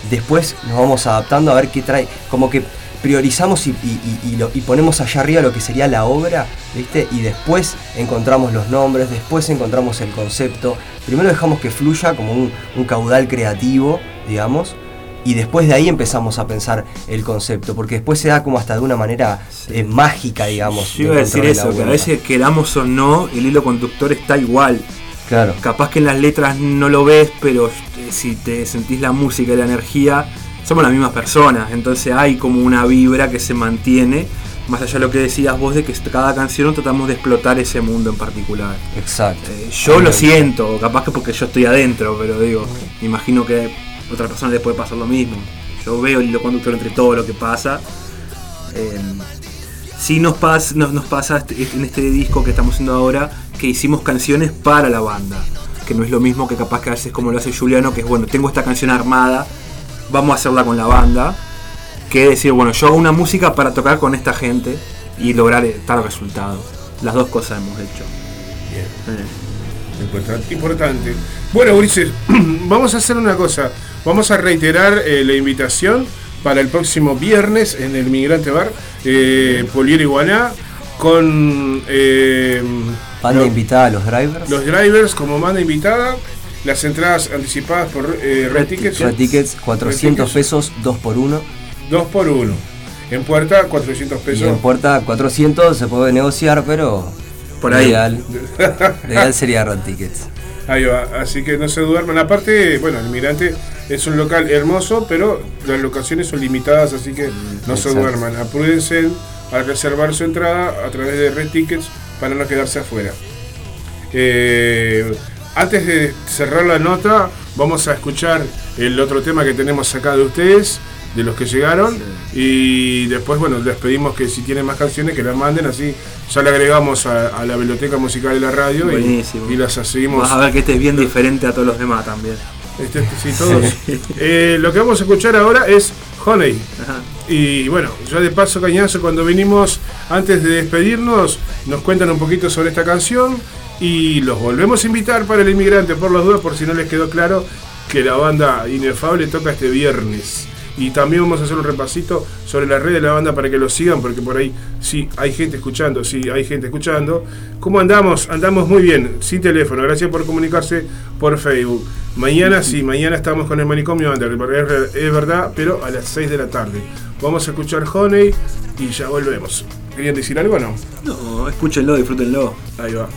después nos vamos adaptando a ver qué trae. Como que priorizamos y, y- y- y lo- y ponemos allá arriba lo que sería la obra, ¿viste? Y después encontramos los nombres, después encontramos el concepto. Primero dejamos que fluya como un, un caudal creativo, digamos, y después de ahí empezamos a pensar el concepto, porque después se da como hasta de una manera eh, mágica, digamos. Yo iba a de decir eso, que a veces queramos o no, el hilo conductor está igual. Claro. Capaz que en las letras no lo ves, pero eh, si te sentís la música y la energía, somos las mismas personas. Entonces hay como una vibra que se mantiene, más allá de lo que decías vos, de que cada canción tratamos de explotar ese mundo en particular. Exacto. Eh, yo lo siento, capaz que porque yo estoy adentro, pero digo, me imagino que otra persona le puede pasar lo mismo. Yo veo el hilo conductor entre todo lo que pasa. Eh, sí nos, pas- nos, nos pasa este- en este disco que estamos haciendo ahora que hicimos canciones para la banda. Que no es lo mismo que capaz que a veces como lo hace Juliano, que es bueno, tengo esta canción armada, vamos a hacerla con la banda. Que decir, bueno, yo hago una música para tocar con esta gente y lograr eh, tal resultado. Las dos cosas hemos hecho. Eh. Importante. importante. Bueno, Ulises, vamos a hacer una cosa. Vamos a reiterar eh, la invitación para el próximo viernes en el Migrante Bar, eh, Polier Iguaná, con eh, Banda invitada a los drivers. los drivers como banda invitada, las entradas anticipadas por eh, Red Tickets. Red Tickets, 400 pesos, 2 por 1 2 por 1 En puerta, 400 Y pesos. en puerta 400 se puede negociar, pero Por ahí. lo ideal sería Red Tickets. Ahí va, así que no se duerman. Aparte, bueno, el Migrante es un local hermoso, pero las locaciones son limitadas, así que no se duerman. Apúrense a reservar su entrada a través de Red Tickets para no quedarse afuera. Eh, antes de cerrar la nota, vamos a escuchar el otro tema que tenemos acá de ustedes, de los que llegaron, y después, bueno, les pedimos que si tienen más canciones que las manden, así ya le agregamos a, a la biblioteca musical de la radio y las seguimos. Vas a ver que este es bien diferente a todos los demás también. Este, sí, todos. Eh, lo que vamos a escuchar ahora es Honey. Ajá. Y bueno, ya de paso, Cañazo, cuando venimos, antes de despedirnos, nos cuentan un poquito sobre esta canción y los volvemos a invitar para el inmigrante, por las dudas, por si no les quedó claro que la banda Inefable toca este viernes. Y también vamos a hacer un repasito sobre la red de la banda para que lo sigan, porque por ahí sí hay gente escuchando, sí hay gente escuchando. ¿Cómo andamos? Andamos muy bien, sin teléfono. Gracias por comunicarse por Facebook. Mañana sí, mañana estamos con el manicomio Under, es, es verdad, pero a las 6 de la tarde. Vamos a escuchar Honey y ya volvemos. ¿Querían decir algo o no? No, escúchenlo, disfrútenlo. Ahí va.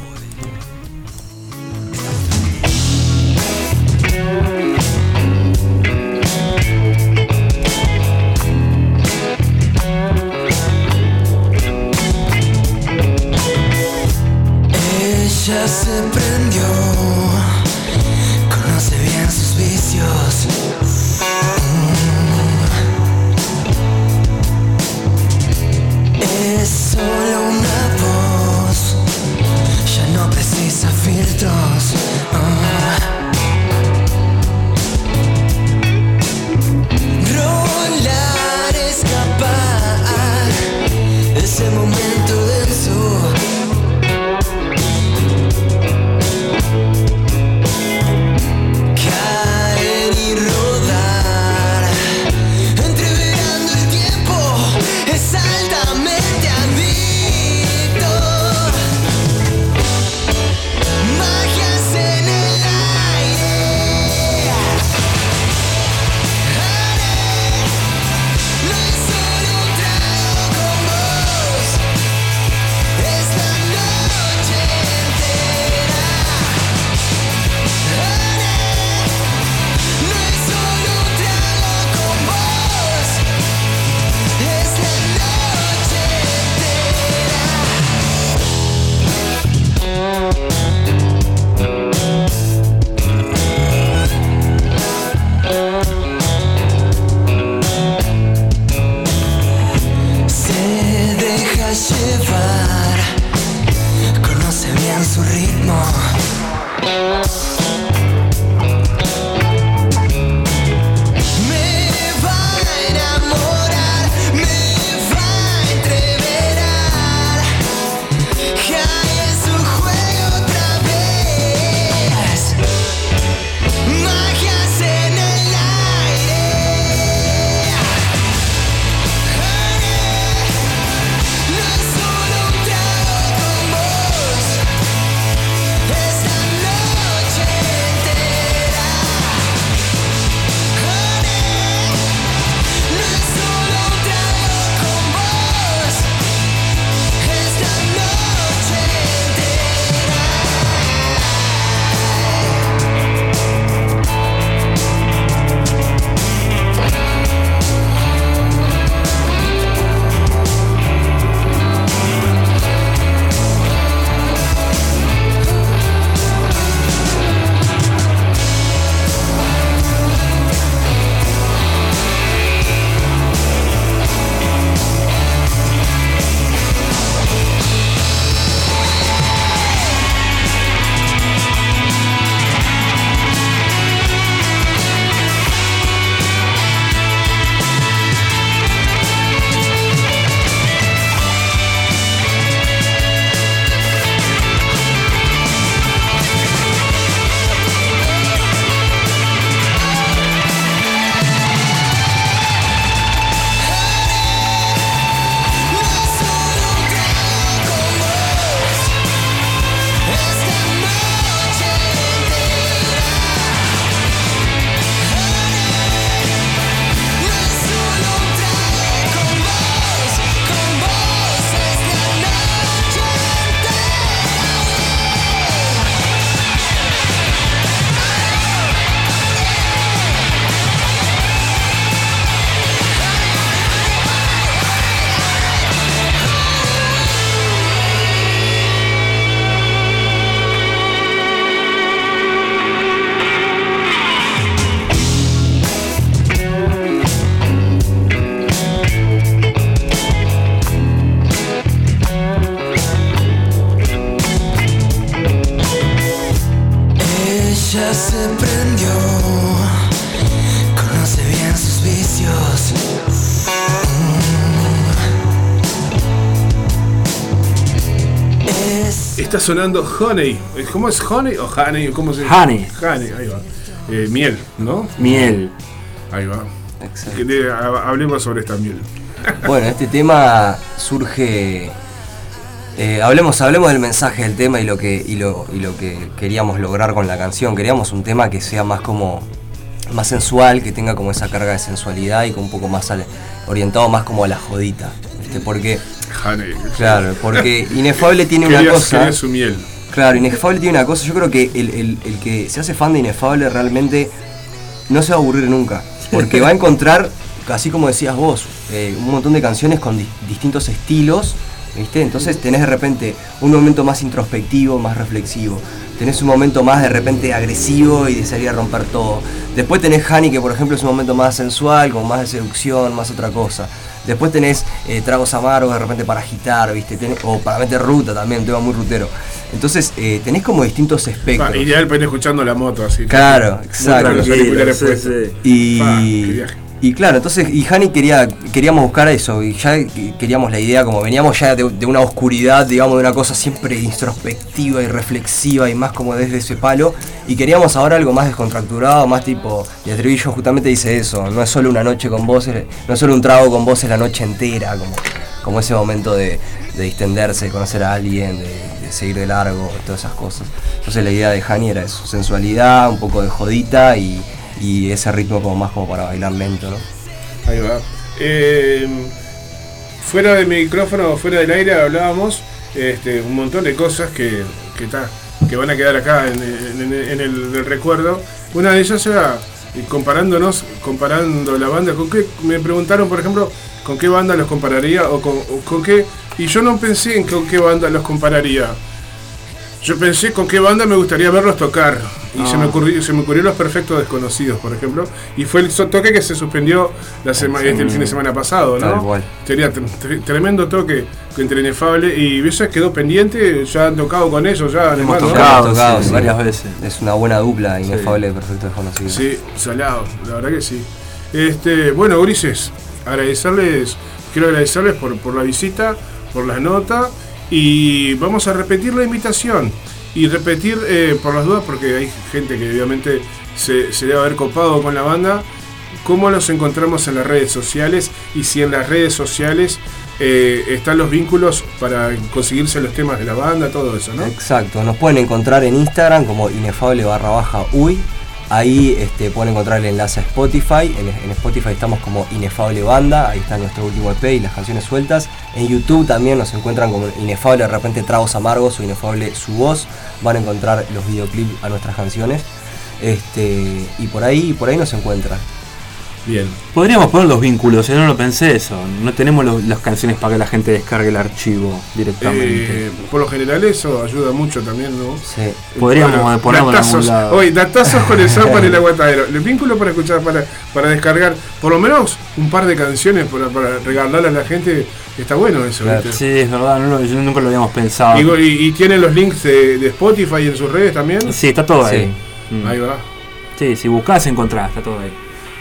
Está sonando Honey. Eh, ¿Cómo es Honey o Honey? ¿Cómo se Honey. Honey, ahí va. Eh, miel, ¿no? Miel. Ahí va. Exacto. Que hablemos sobre esta miel. Bueno, este tema surge. eh, hablemos, hablemos del mensaje del tema y lo que y lo, y lo que queríamos lograr con la canción. Queríamos un tema que sea más como más sensual, que tenga como esa carga de sensualidad y con un poco más al- orientado más como a la jodita. ¿Viste? Porque, claro, porque Inefable tiene una Querías- cosa. querías su miel. Claro, Inefable tiene una cosa, yo creo que el, el- el que se hace fan de Inefable realmente no se va a aburrir nunca, porque va a encontrar, así como decías vos, eh, un montón de canciones con di- distintos estilos, ¿viste? Entonces tenés de repente un momento más introspectivo, más reflexivo, tenés un momento más de repente agresivo y de salir a romper todo. Después tenés Honey, que por ejemplo es un momento más sensual, como más de seducción, más otra cosa. Después tenés eh, tragos amargos de repente para agitar, ¿viste? Tenés- o para meter ruta también, un tema muy rutero. Entonces eh, tenés como distintos espectros. Ah, ideal para ir escuchando la moto así. Claro, exacto. Sí, sí. Y, Ah, qué viaje. Y claro, entonces, y Hani quería, queríamos buscar eso, y ya queríamos la idea, como veníamos ya de, una oscuridad, digamos, de una cosa siempre introspectiva y reflexiva y más como desde ese palo, y queríamos ahora algo más descontracturado, más tipo, y el estribillo justamente dice eso, no es solo una noche con vos, no es solo un trago con vos, es la noche entera, como, como ese momento de, de distenderse, de conocer a alguien, de, de seguir de largo, todas esas cosas. Entonces la idea de Hani era eso, sensualidad, un poco de jodita y, y ese ritmo como más como para bailar lento, ¿no? Ahí va. Eh, fuera del micrófono, fuera del aire, hablábamos este, un montón de cosas que, que, van a quedar acá en, el, recuerdo. Una de ellas era eh, comparándonos, comparando la banda. ¿Con qué? Me preguntaron, por ejemplo, con qué banda los compararía o con, o con qué. Y yo no pensé en con qué banda los compararía. Yo pensé con qué banda me gustaría verlos tocar. Y se, me ocurrió, se me ocurrió Los Perfectos Desconocidos, por ejemplo. Y fue el toque que se suspendió la sema- este, el fin de semana pasado, ¿no? Tal cual. Sería tre- tre- tremendo toque entre Inefable. Y eso quedó pendiente, ya han tocado con ellos, ya además, ¿no? tocado. Hemos tocado, sí, sí. varias veces. Es una buena dupla, inefable de perfecto desconocido. Sí, salado, la verdad que sí. Este, bueno, Grises, agradecerles, quiero agradecerles por, por la visita, por la nota y vamos a repetir la invitación y repetir eh, por las dudas porque hay gente que obviamente se, debe haber copado con la banda, cómo los encontramos en las redes sociales y si en las redes sociales eh, están los vínculos para conseguirse los temas de la banda, todo eso, ¿no? Exacto, nos pueden encontrar en Instagram como inefable barra baja uy. Ahí este, pueden encontrar el enlace a Spotify. En, Spotify estamos como Inefable Banda. Ahí está nuestro último EP y las canciones sueltas. En YouTube también nos encuentran como Inefable de repente Tragos Amargos o Inefable Su Voz. Van a encontrar los videoclips a nuestras canciones. Este, y por ahí, por ahí nos encuentran. Bien. Podríamos poner los vínculos, yo no lo pensé eso. No tenemos los- las canciones para que la gente descargue el archivo directamente. Eh, por lo general eso ayuda mucho también, ¿no? Sí. Podríamos Bueno, ponerlo en algún datazos. lado. Oye, datazos con el en el. El vínculo para escuchar, para, para descargar por lo menos un par de canciones para, para regalarle a la gente. Está bueno eso, Claro. ¿viste? Sí, es verdad, no yo nunca lo habíamos pensado. Y, y- y tienen los links de, de Spotify en sus redes también. Sí, está todo Sí. ahí. Mm. Ahí va. Sí, si buscas encontrás, está todo ahí.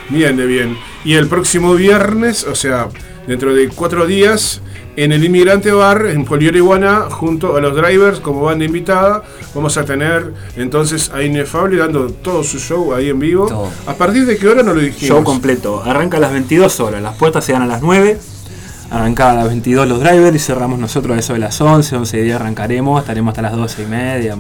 Bien, de bien. Y el próximo viernes, o sea, dentro de cuatro días, en el Inmigrante Bar, en Polior Iguana, junto a los drivers como banda invitada, vamos a tener entonces a Inefable dando todo su show ahí en vivo. Todo. ¿A partir de qué hora no lo dijimos? Show completo. Arranca a las 22 horas, las puertas se dan a las 9. Arranca a las 22 los drivers y cerramos nosotros a eso de las 11, 11 y 10 arrancaremos, estaremos hasta las 12 y media.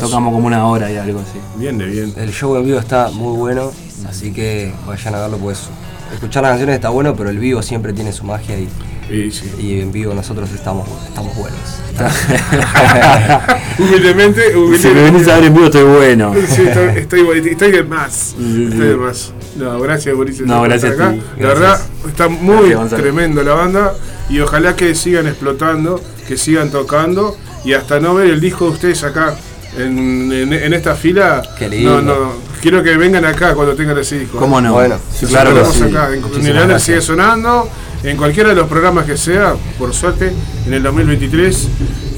Tocamos como una hora y algo así. Bien, de bien. El show en vivo está muy bueno, así que vayan a verlo pues. Escuchar las canciones está bueno, pero el vivo siempre tiene su magia y, Y sí. y en vivo nosotros estamos, estamos buenos. Humildemente, Si me humildemente. venís a ver en vivo estoy bueno. Sí, estoy, estoy, estoy de más. Estoy de más. No, gracias, Boris. No, gracias estar a ti. La Gracias. verdad, está muy Gracias, tremendo la banda. Y ojalá que sigan explotando, que sigan tocando. Y hasta no ver el disco de ustedes acá en, en- en esta fila. Qué lindo. No, no. Quiero que vengan acá cuando tengan ese disco. ¿Cómo no? Bueno, sí, claro que sí. acá. En, sigue sonando. En cualquiera de los programas que sea, por suerte, en el 2023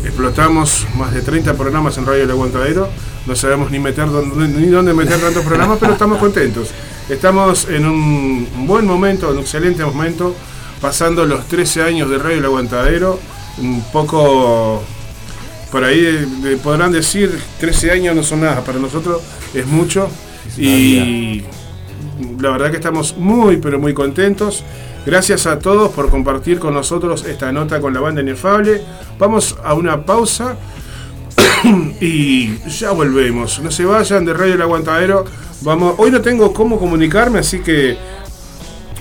explotamos más de 30 programas en Radio El Aguantadero. No sabemos ni meter dónde, ni dónde meter tantos programas, pero estamos contentos. Estamos en un buen momento, en un excelente momento, pasando los 13 años de Radio El Aguantadero. Un poco por ahí podrán decir 13 años no son nada, para nosotros es mucho y la verdad que estamos muy pero muy contentos. Gracias a todos por compartir con nosotros esta nota con la banda Inefable. Vamos a una pausa y ya volvemos. No se vayan de Radio El Aguantadero. Vamos, hoy no tengo cómo comunicarme, así que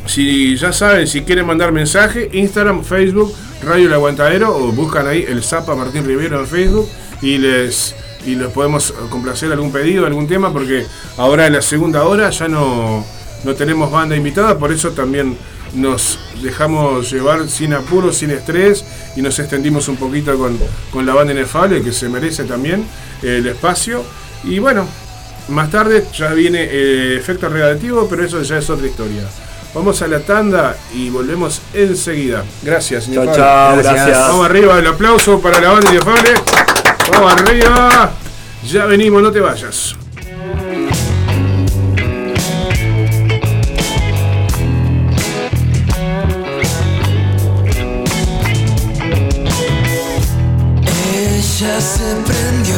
si ya saben, si quieren mandar mensaje, Instagram, Facebook, Radio El Aguantadero o buscan ahí el Zapa Martín Rivero en Facebook y les y les podemos complacer algún pedido, algún tema, porque ahora en la segunda hora ya no, no tenemos banda invitada, por eso también nos dejamos llevar sin apuro, sin estrés y nos extendimos un poquito con, con la banda inefable que se merece también eh, el espacio. Y bueno, más tarde ya viene eh, efecto relativo, pero eso ya es otra historia. Vamos a la tanda y volvemos enseguida. Gracias, Chao, Inefable. chao, Gracias. gracias. Vamos arriba, el aplauso para la banda inefable. Vamos arriba. Ya venimos, no te vayas. Ella se prendió,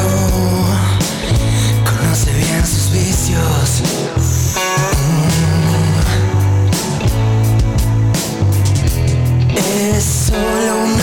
conoce bien sus vicios. Mm. Es solo una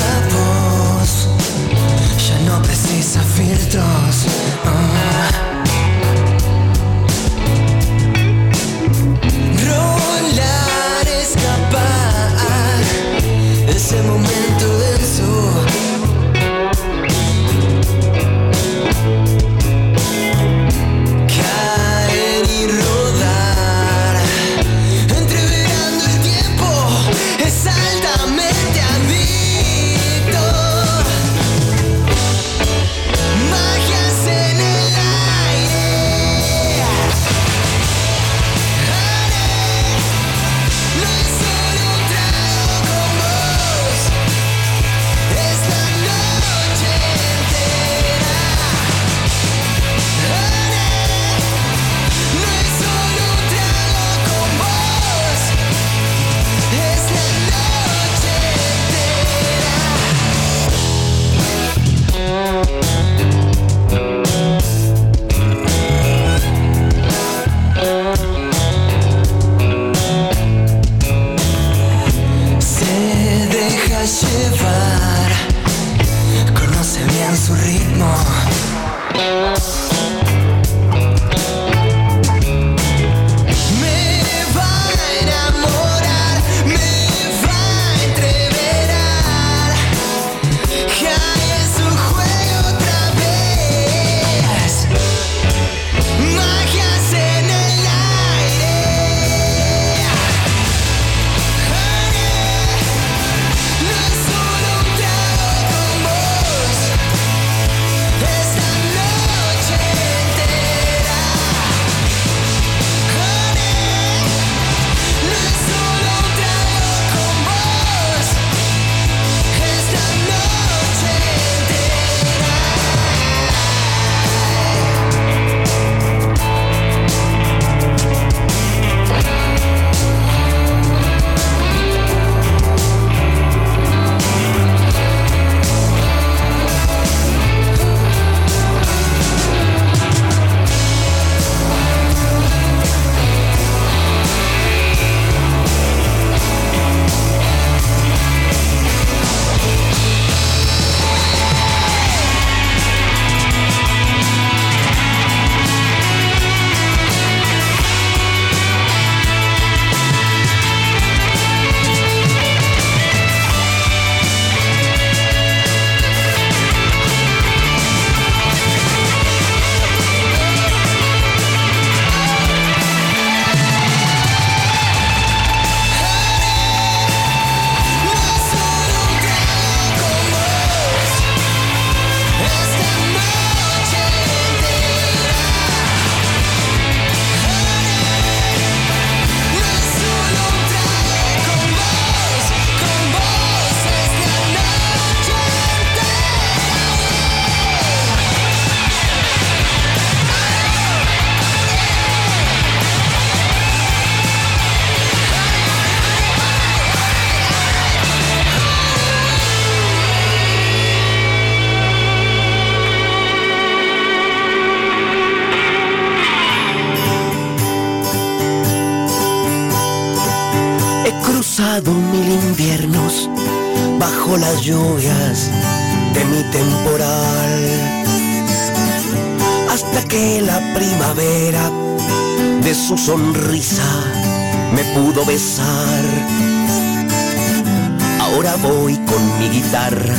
Ahora voy con mi guitarra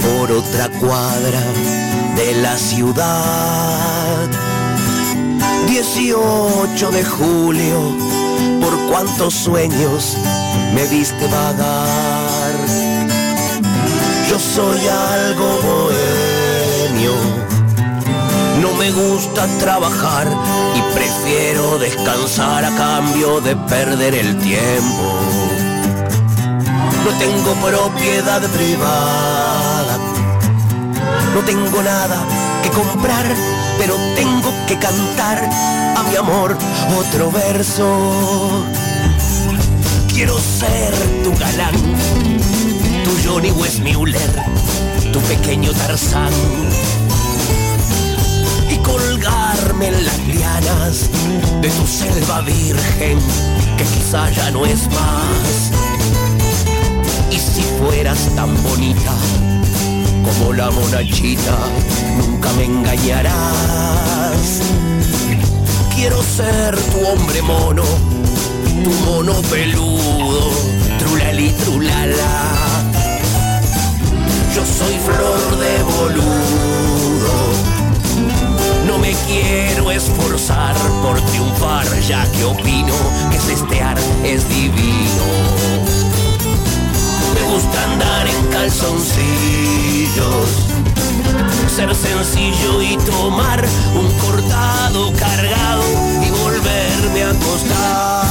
por otra cuadra de la ciudad. 18 de julio, por cuántos sueños me viste vagar. Yo soy algo bohemio, no me gusta trabajar y prefiero descansar a cambio de perder el tiempo. No tengo propiedad privada, no tengo nada que comprar, pero tengo que cantar a mi amor otro verso. Quiero ser tu galán, tu Johnny Westmuller, tu pequeño Tarzán. Y colgarme en las lianas de tu selva virgen, que quizá ya no es más. Si fueras tan bonita como la monachita, nunca me engañarás. Quiero ser tu hombre mono, tu mono peludo, trulali trulala. Yo soy flor de boludo, no me quiero esforzar por triunfar, ya que opino que cestear es divino. Me gusta andar en calzoncillos, ser sencillo y tomar un cortado cargado y volverme a acostar.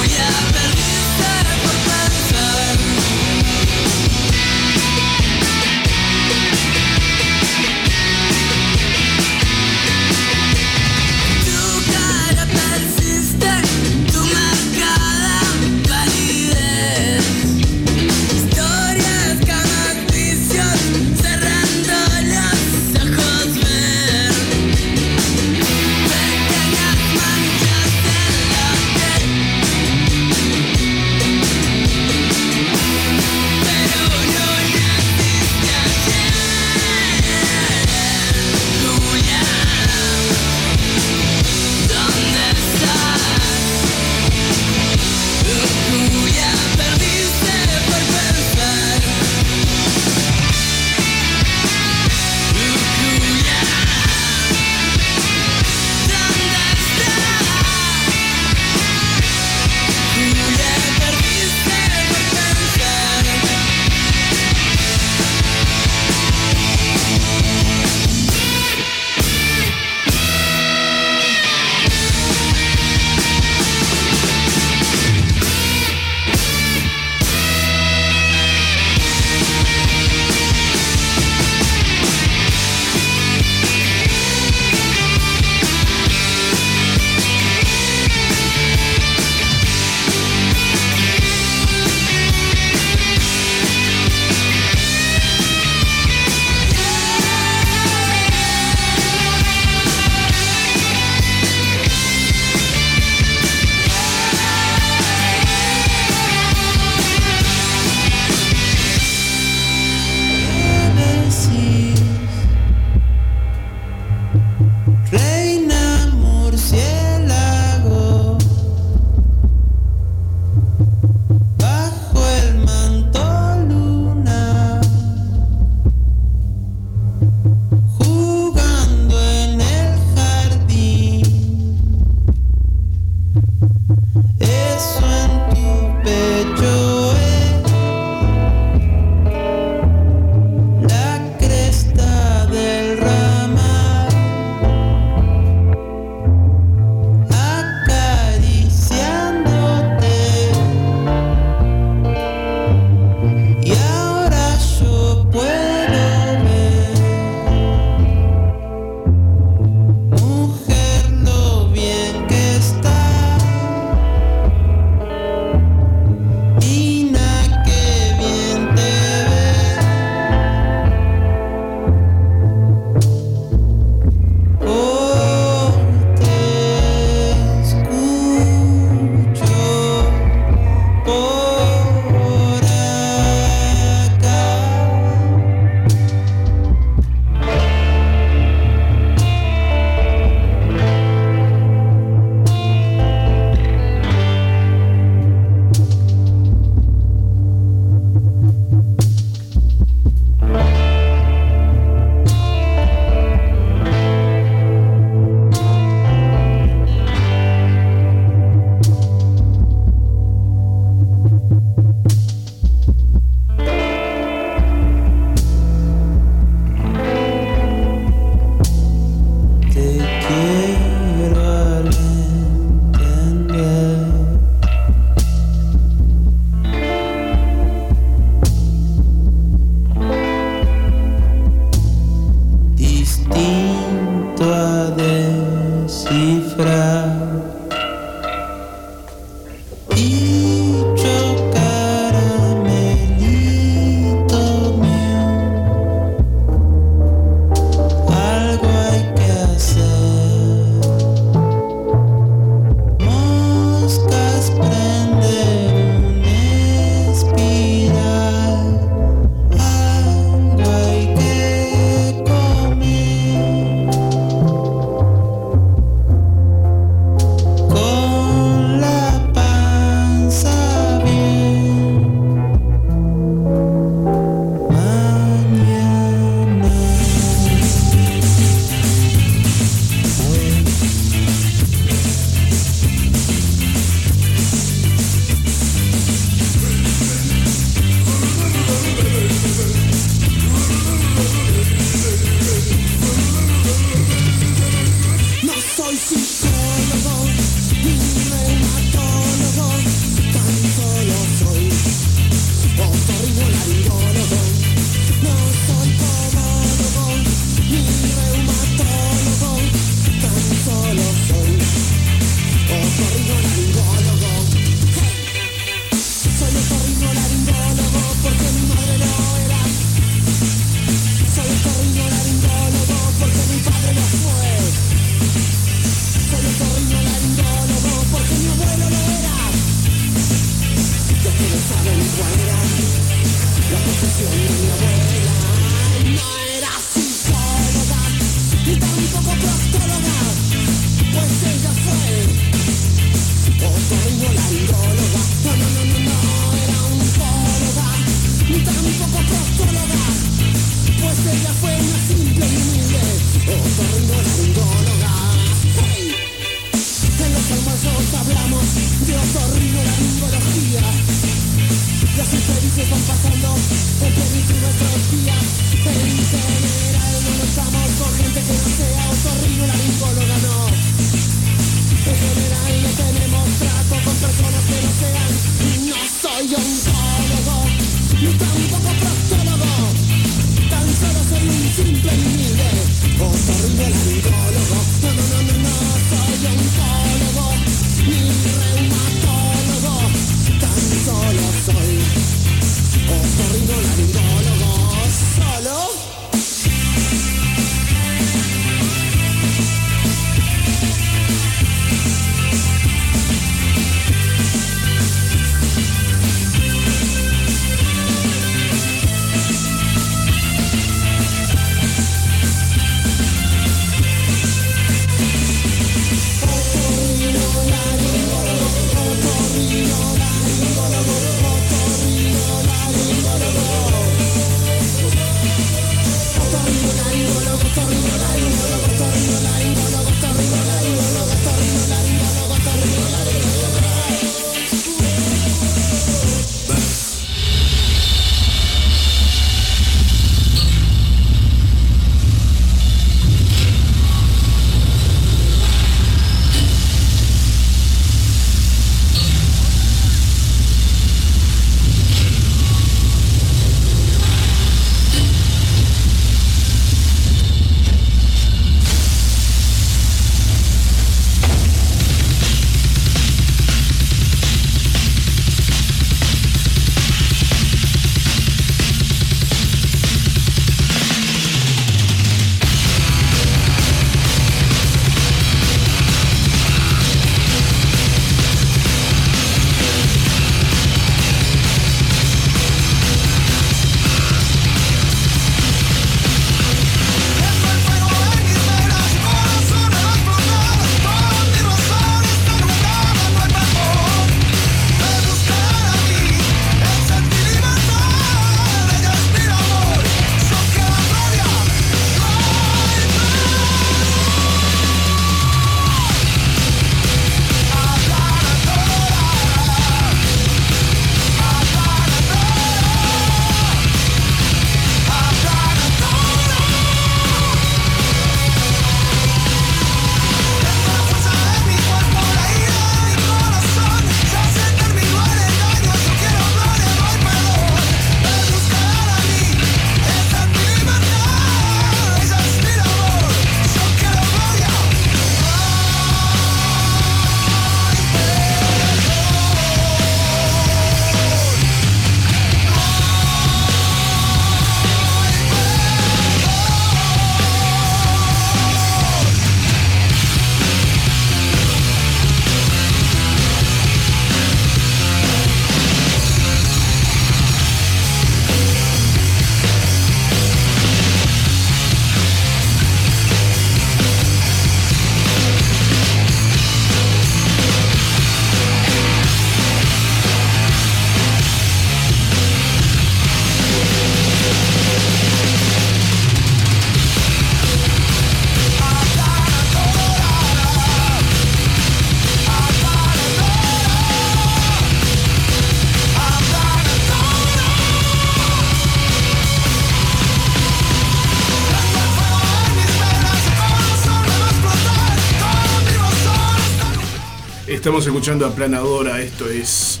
Escuchando Aplanadora, esto es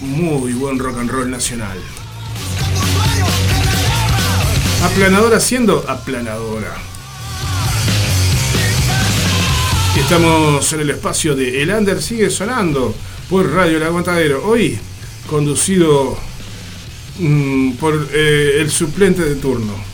muy buen rock and roll nacional. Aplanadora siendo aplanadora. Estamos en el espacio de El Under sigue sonando por Radio El Aguantadero. Hoy conducido mm, por eh, el suplente de turno.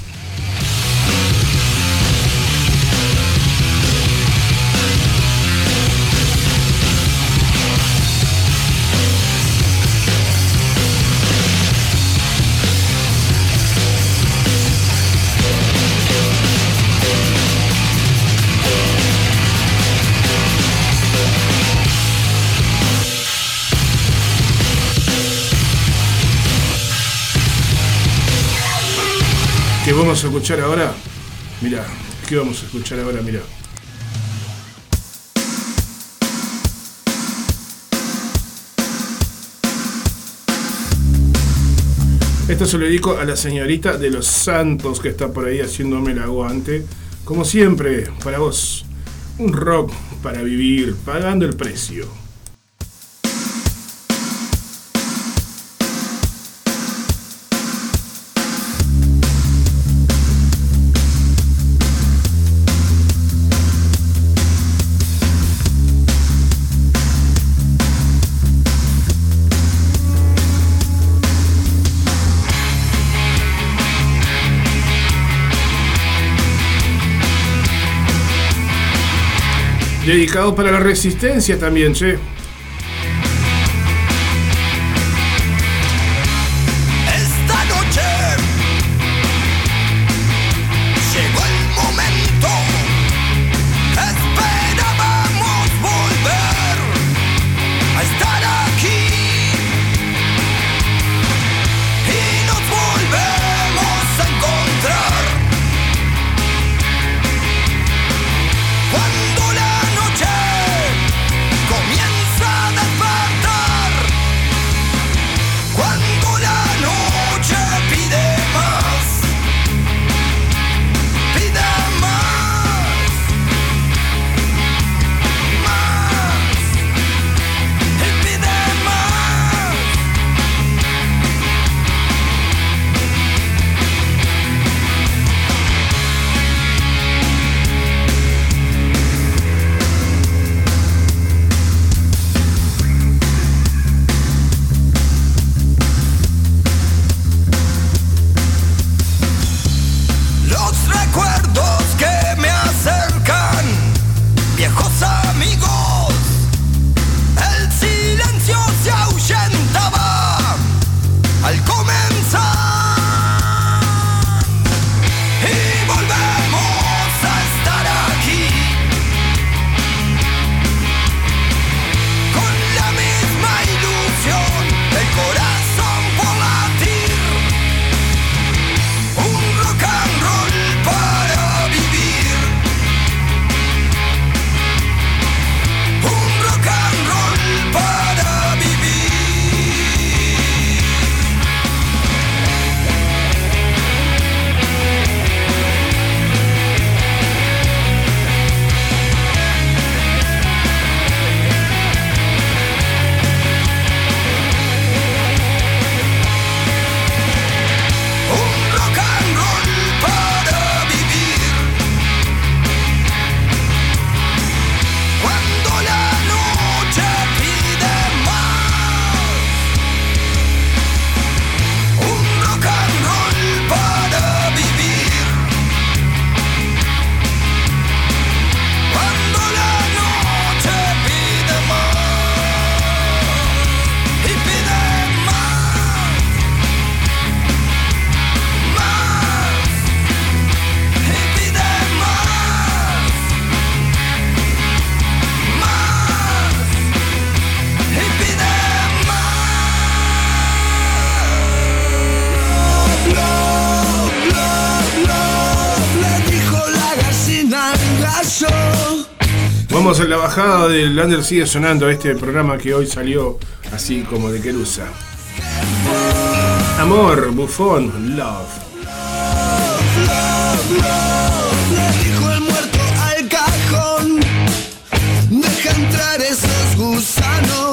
Vamos a escuchar ahora? Mira, ¿qué vamos a escuchar ahora? Mira. Esto se lo dedico a la señorita de los Santos que está por ahí haciéndome el aguante. Como siempre, para vos, un rock para vivir, pagando el precio. Dedicado para la resistencia también, che. Bajada del sigue sonando este programa que hoy salió así como de querusa. Amor, bufón, love. Dijo el muerto al cajón. Deja entrar esos gusanos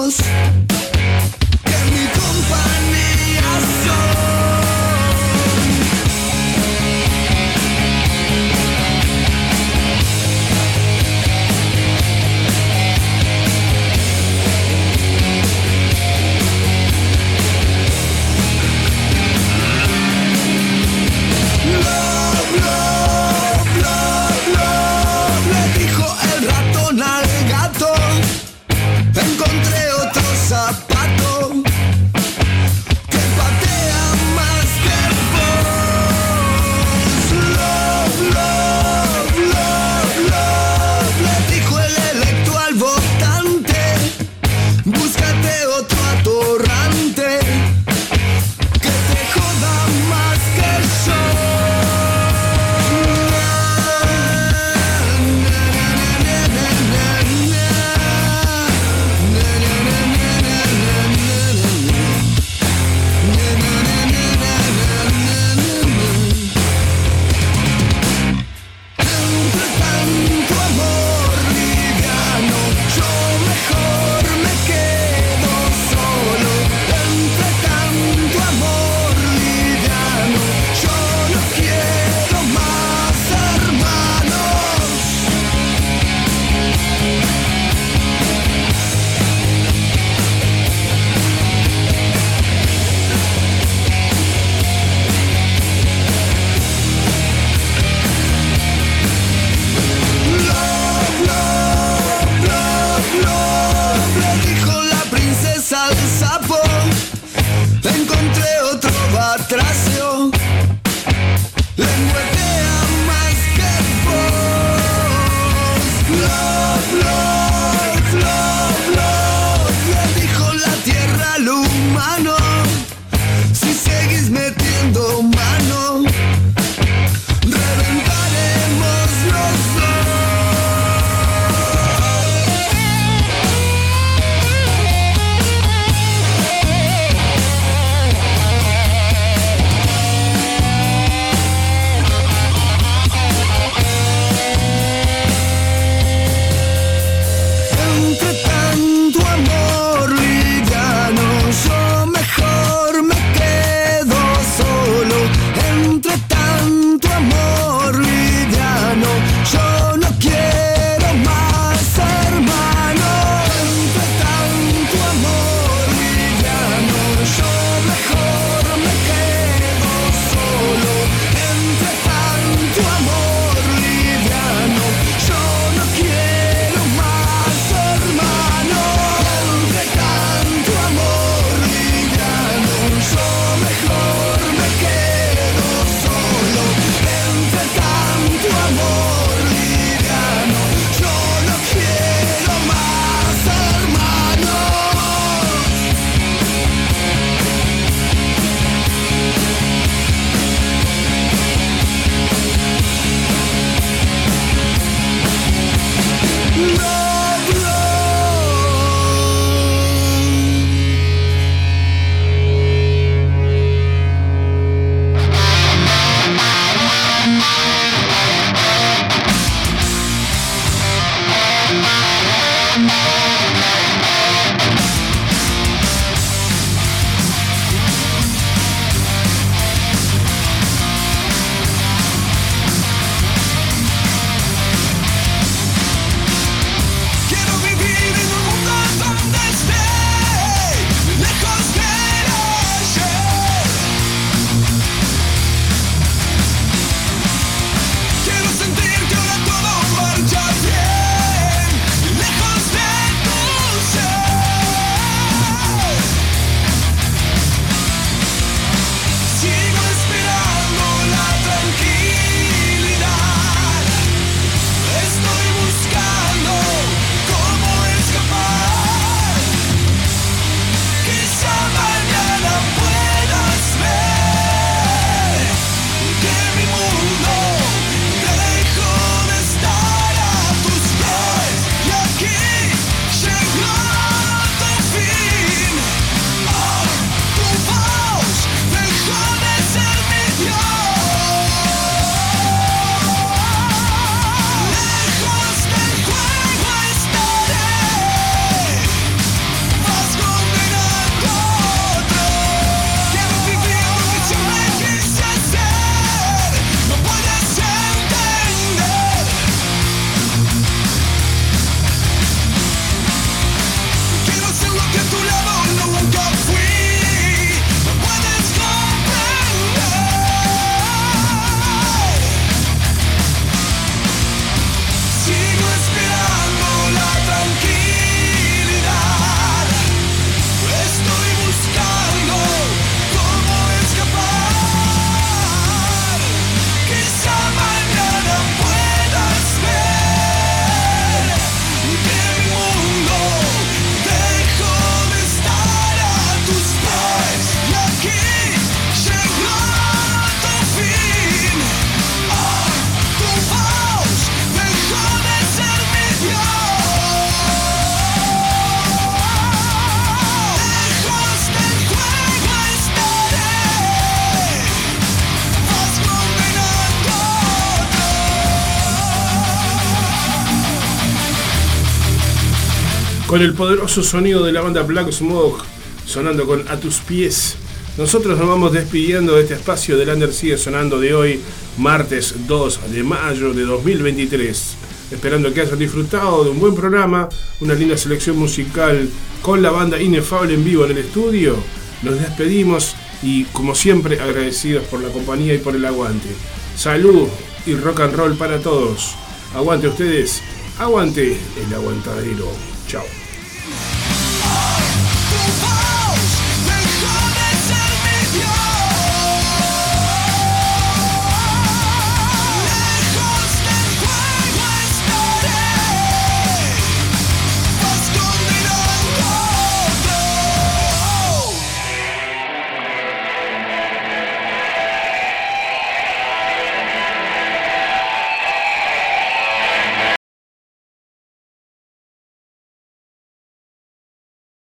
con el poderoso sonido de la banda Black Smoke sonando con A tus pies. Nosotros nos vamos despidiendo de este espacio del Under sigue sonando de hoy, martes 2 de mayo de 2023. Esperando que hayan disfrutado de un buen programa, una linda selección musical con la banda Inefable en vivo en el estudio. Nos despedimos y como siempre agradecidos por la compañía y por el aguante. Salud y rock and roll para todos. Aguante ustedes, aguante el aguantadero. Chao.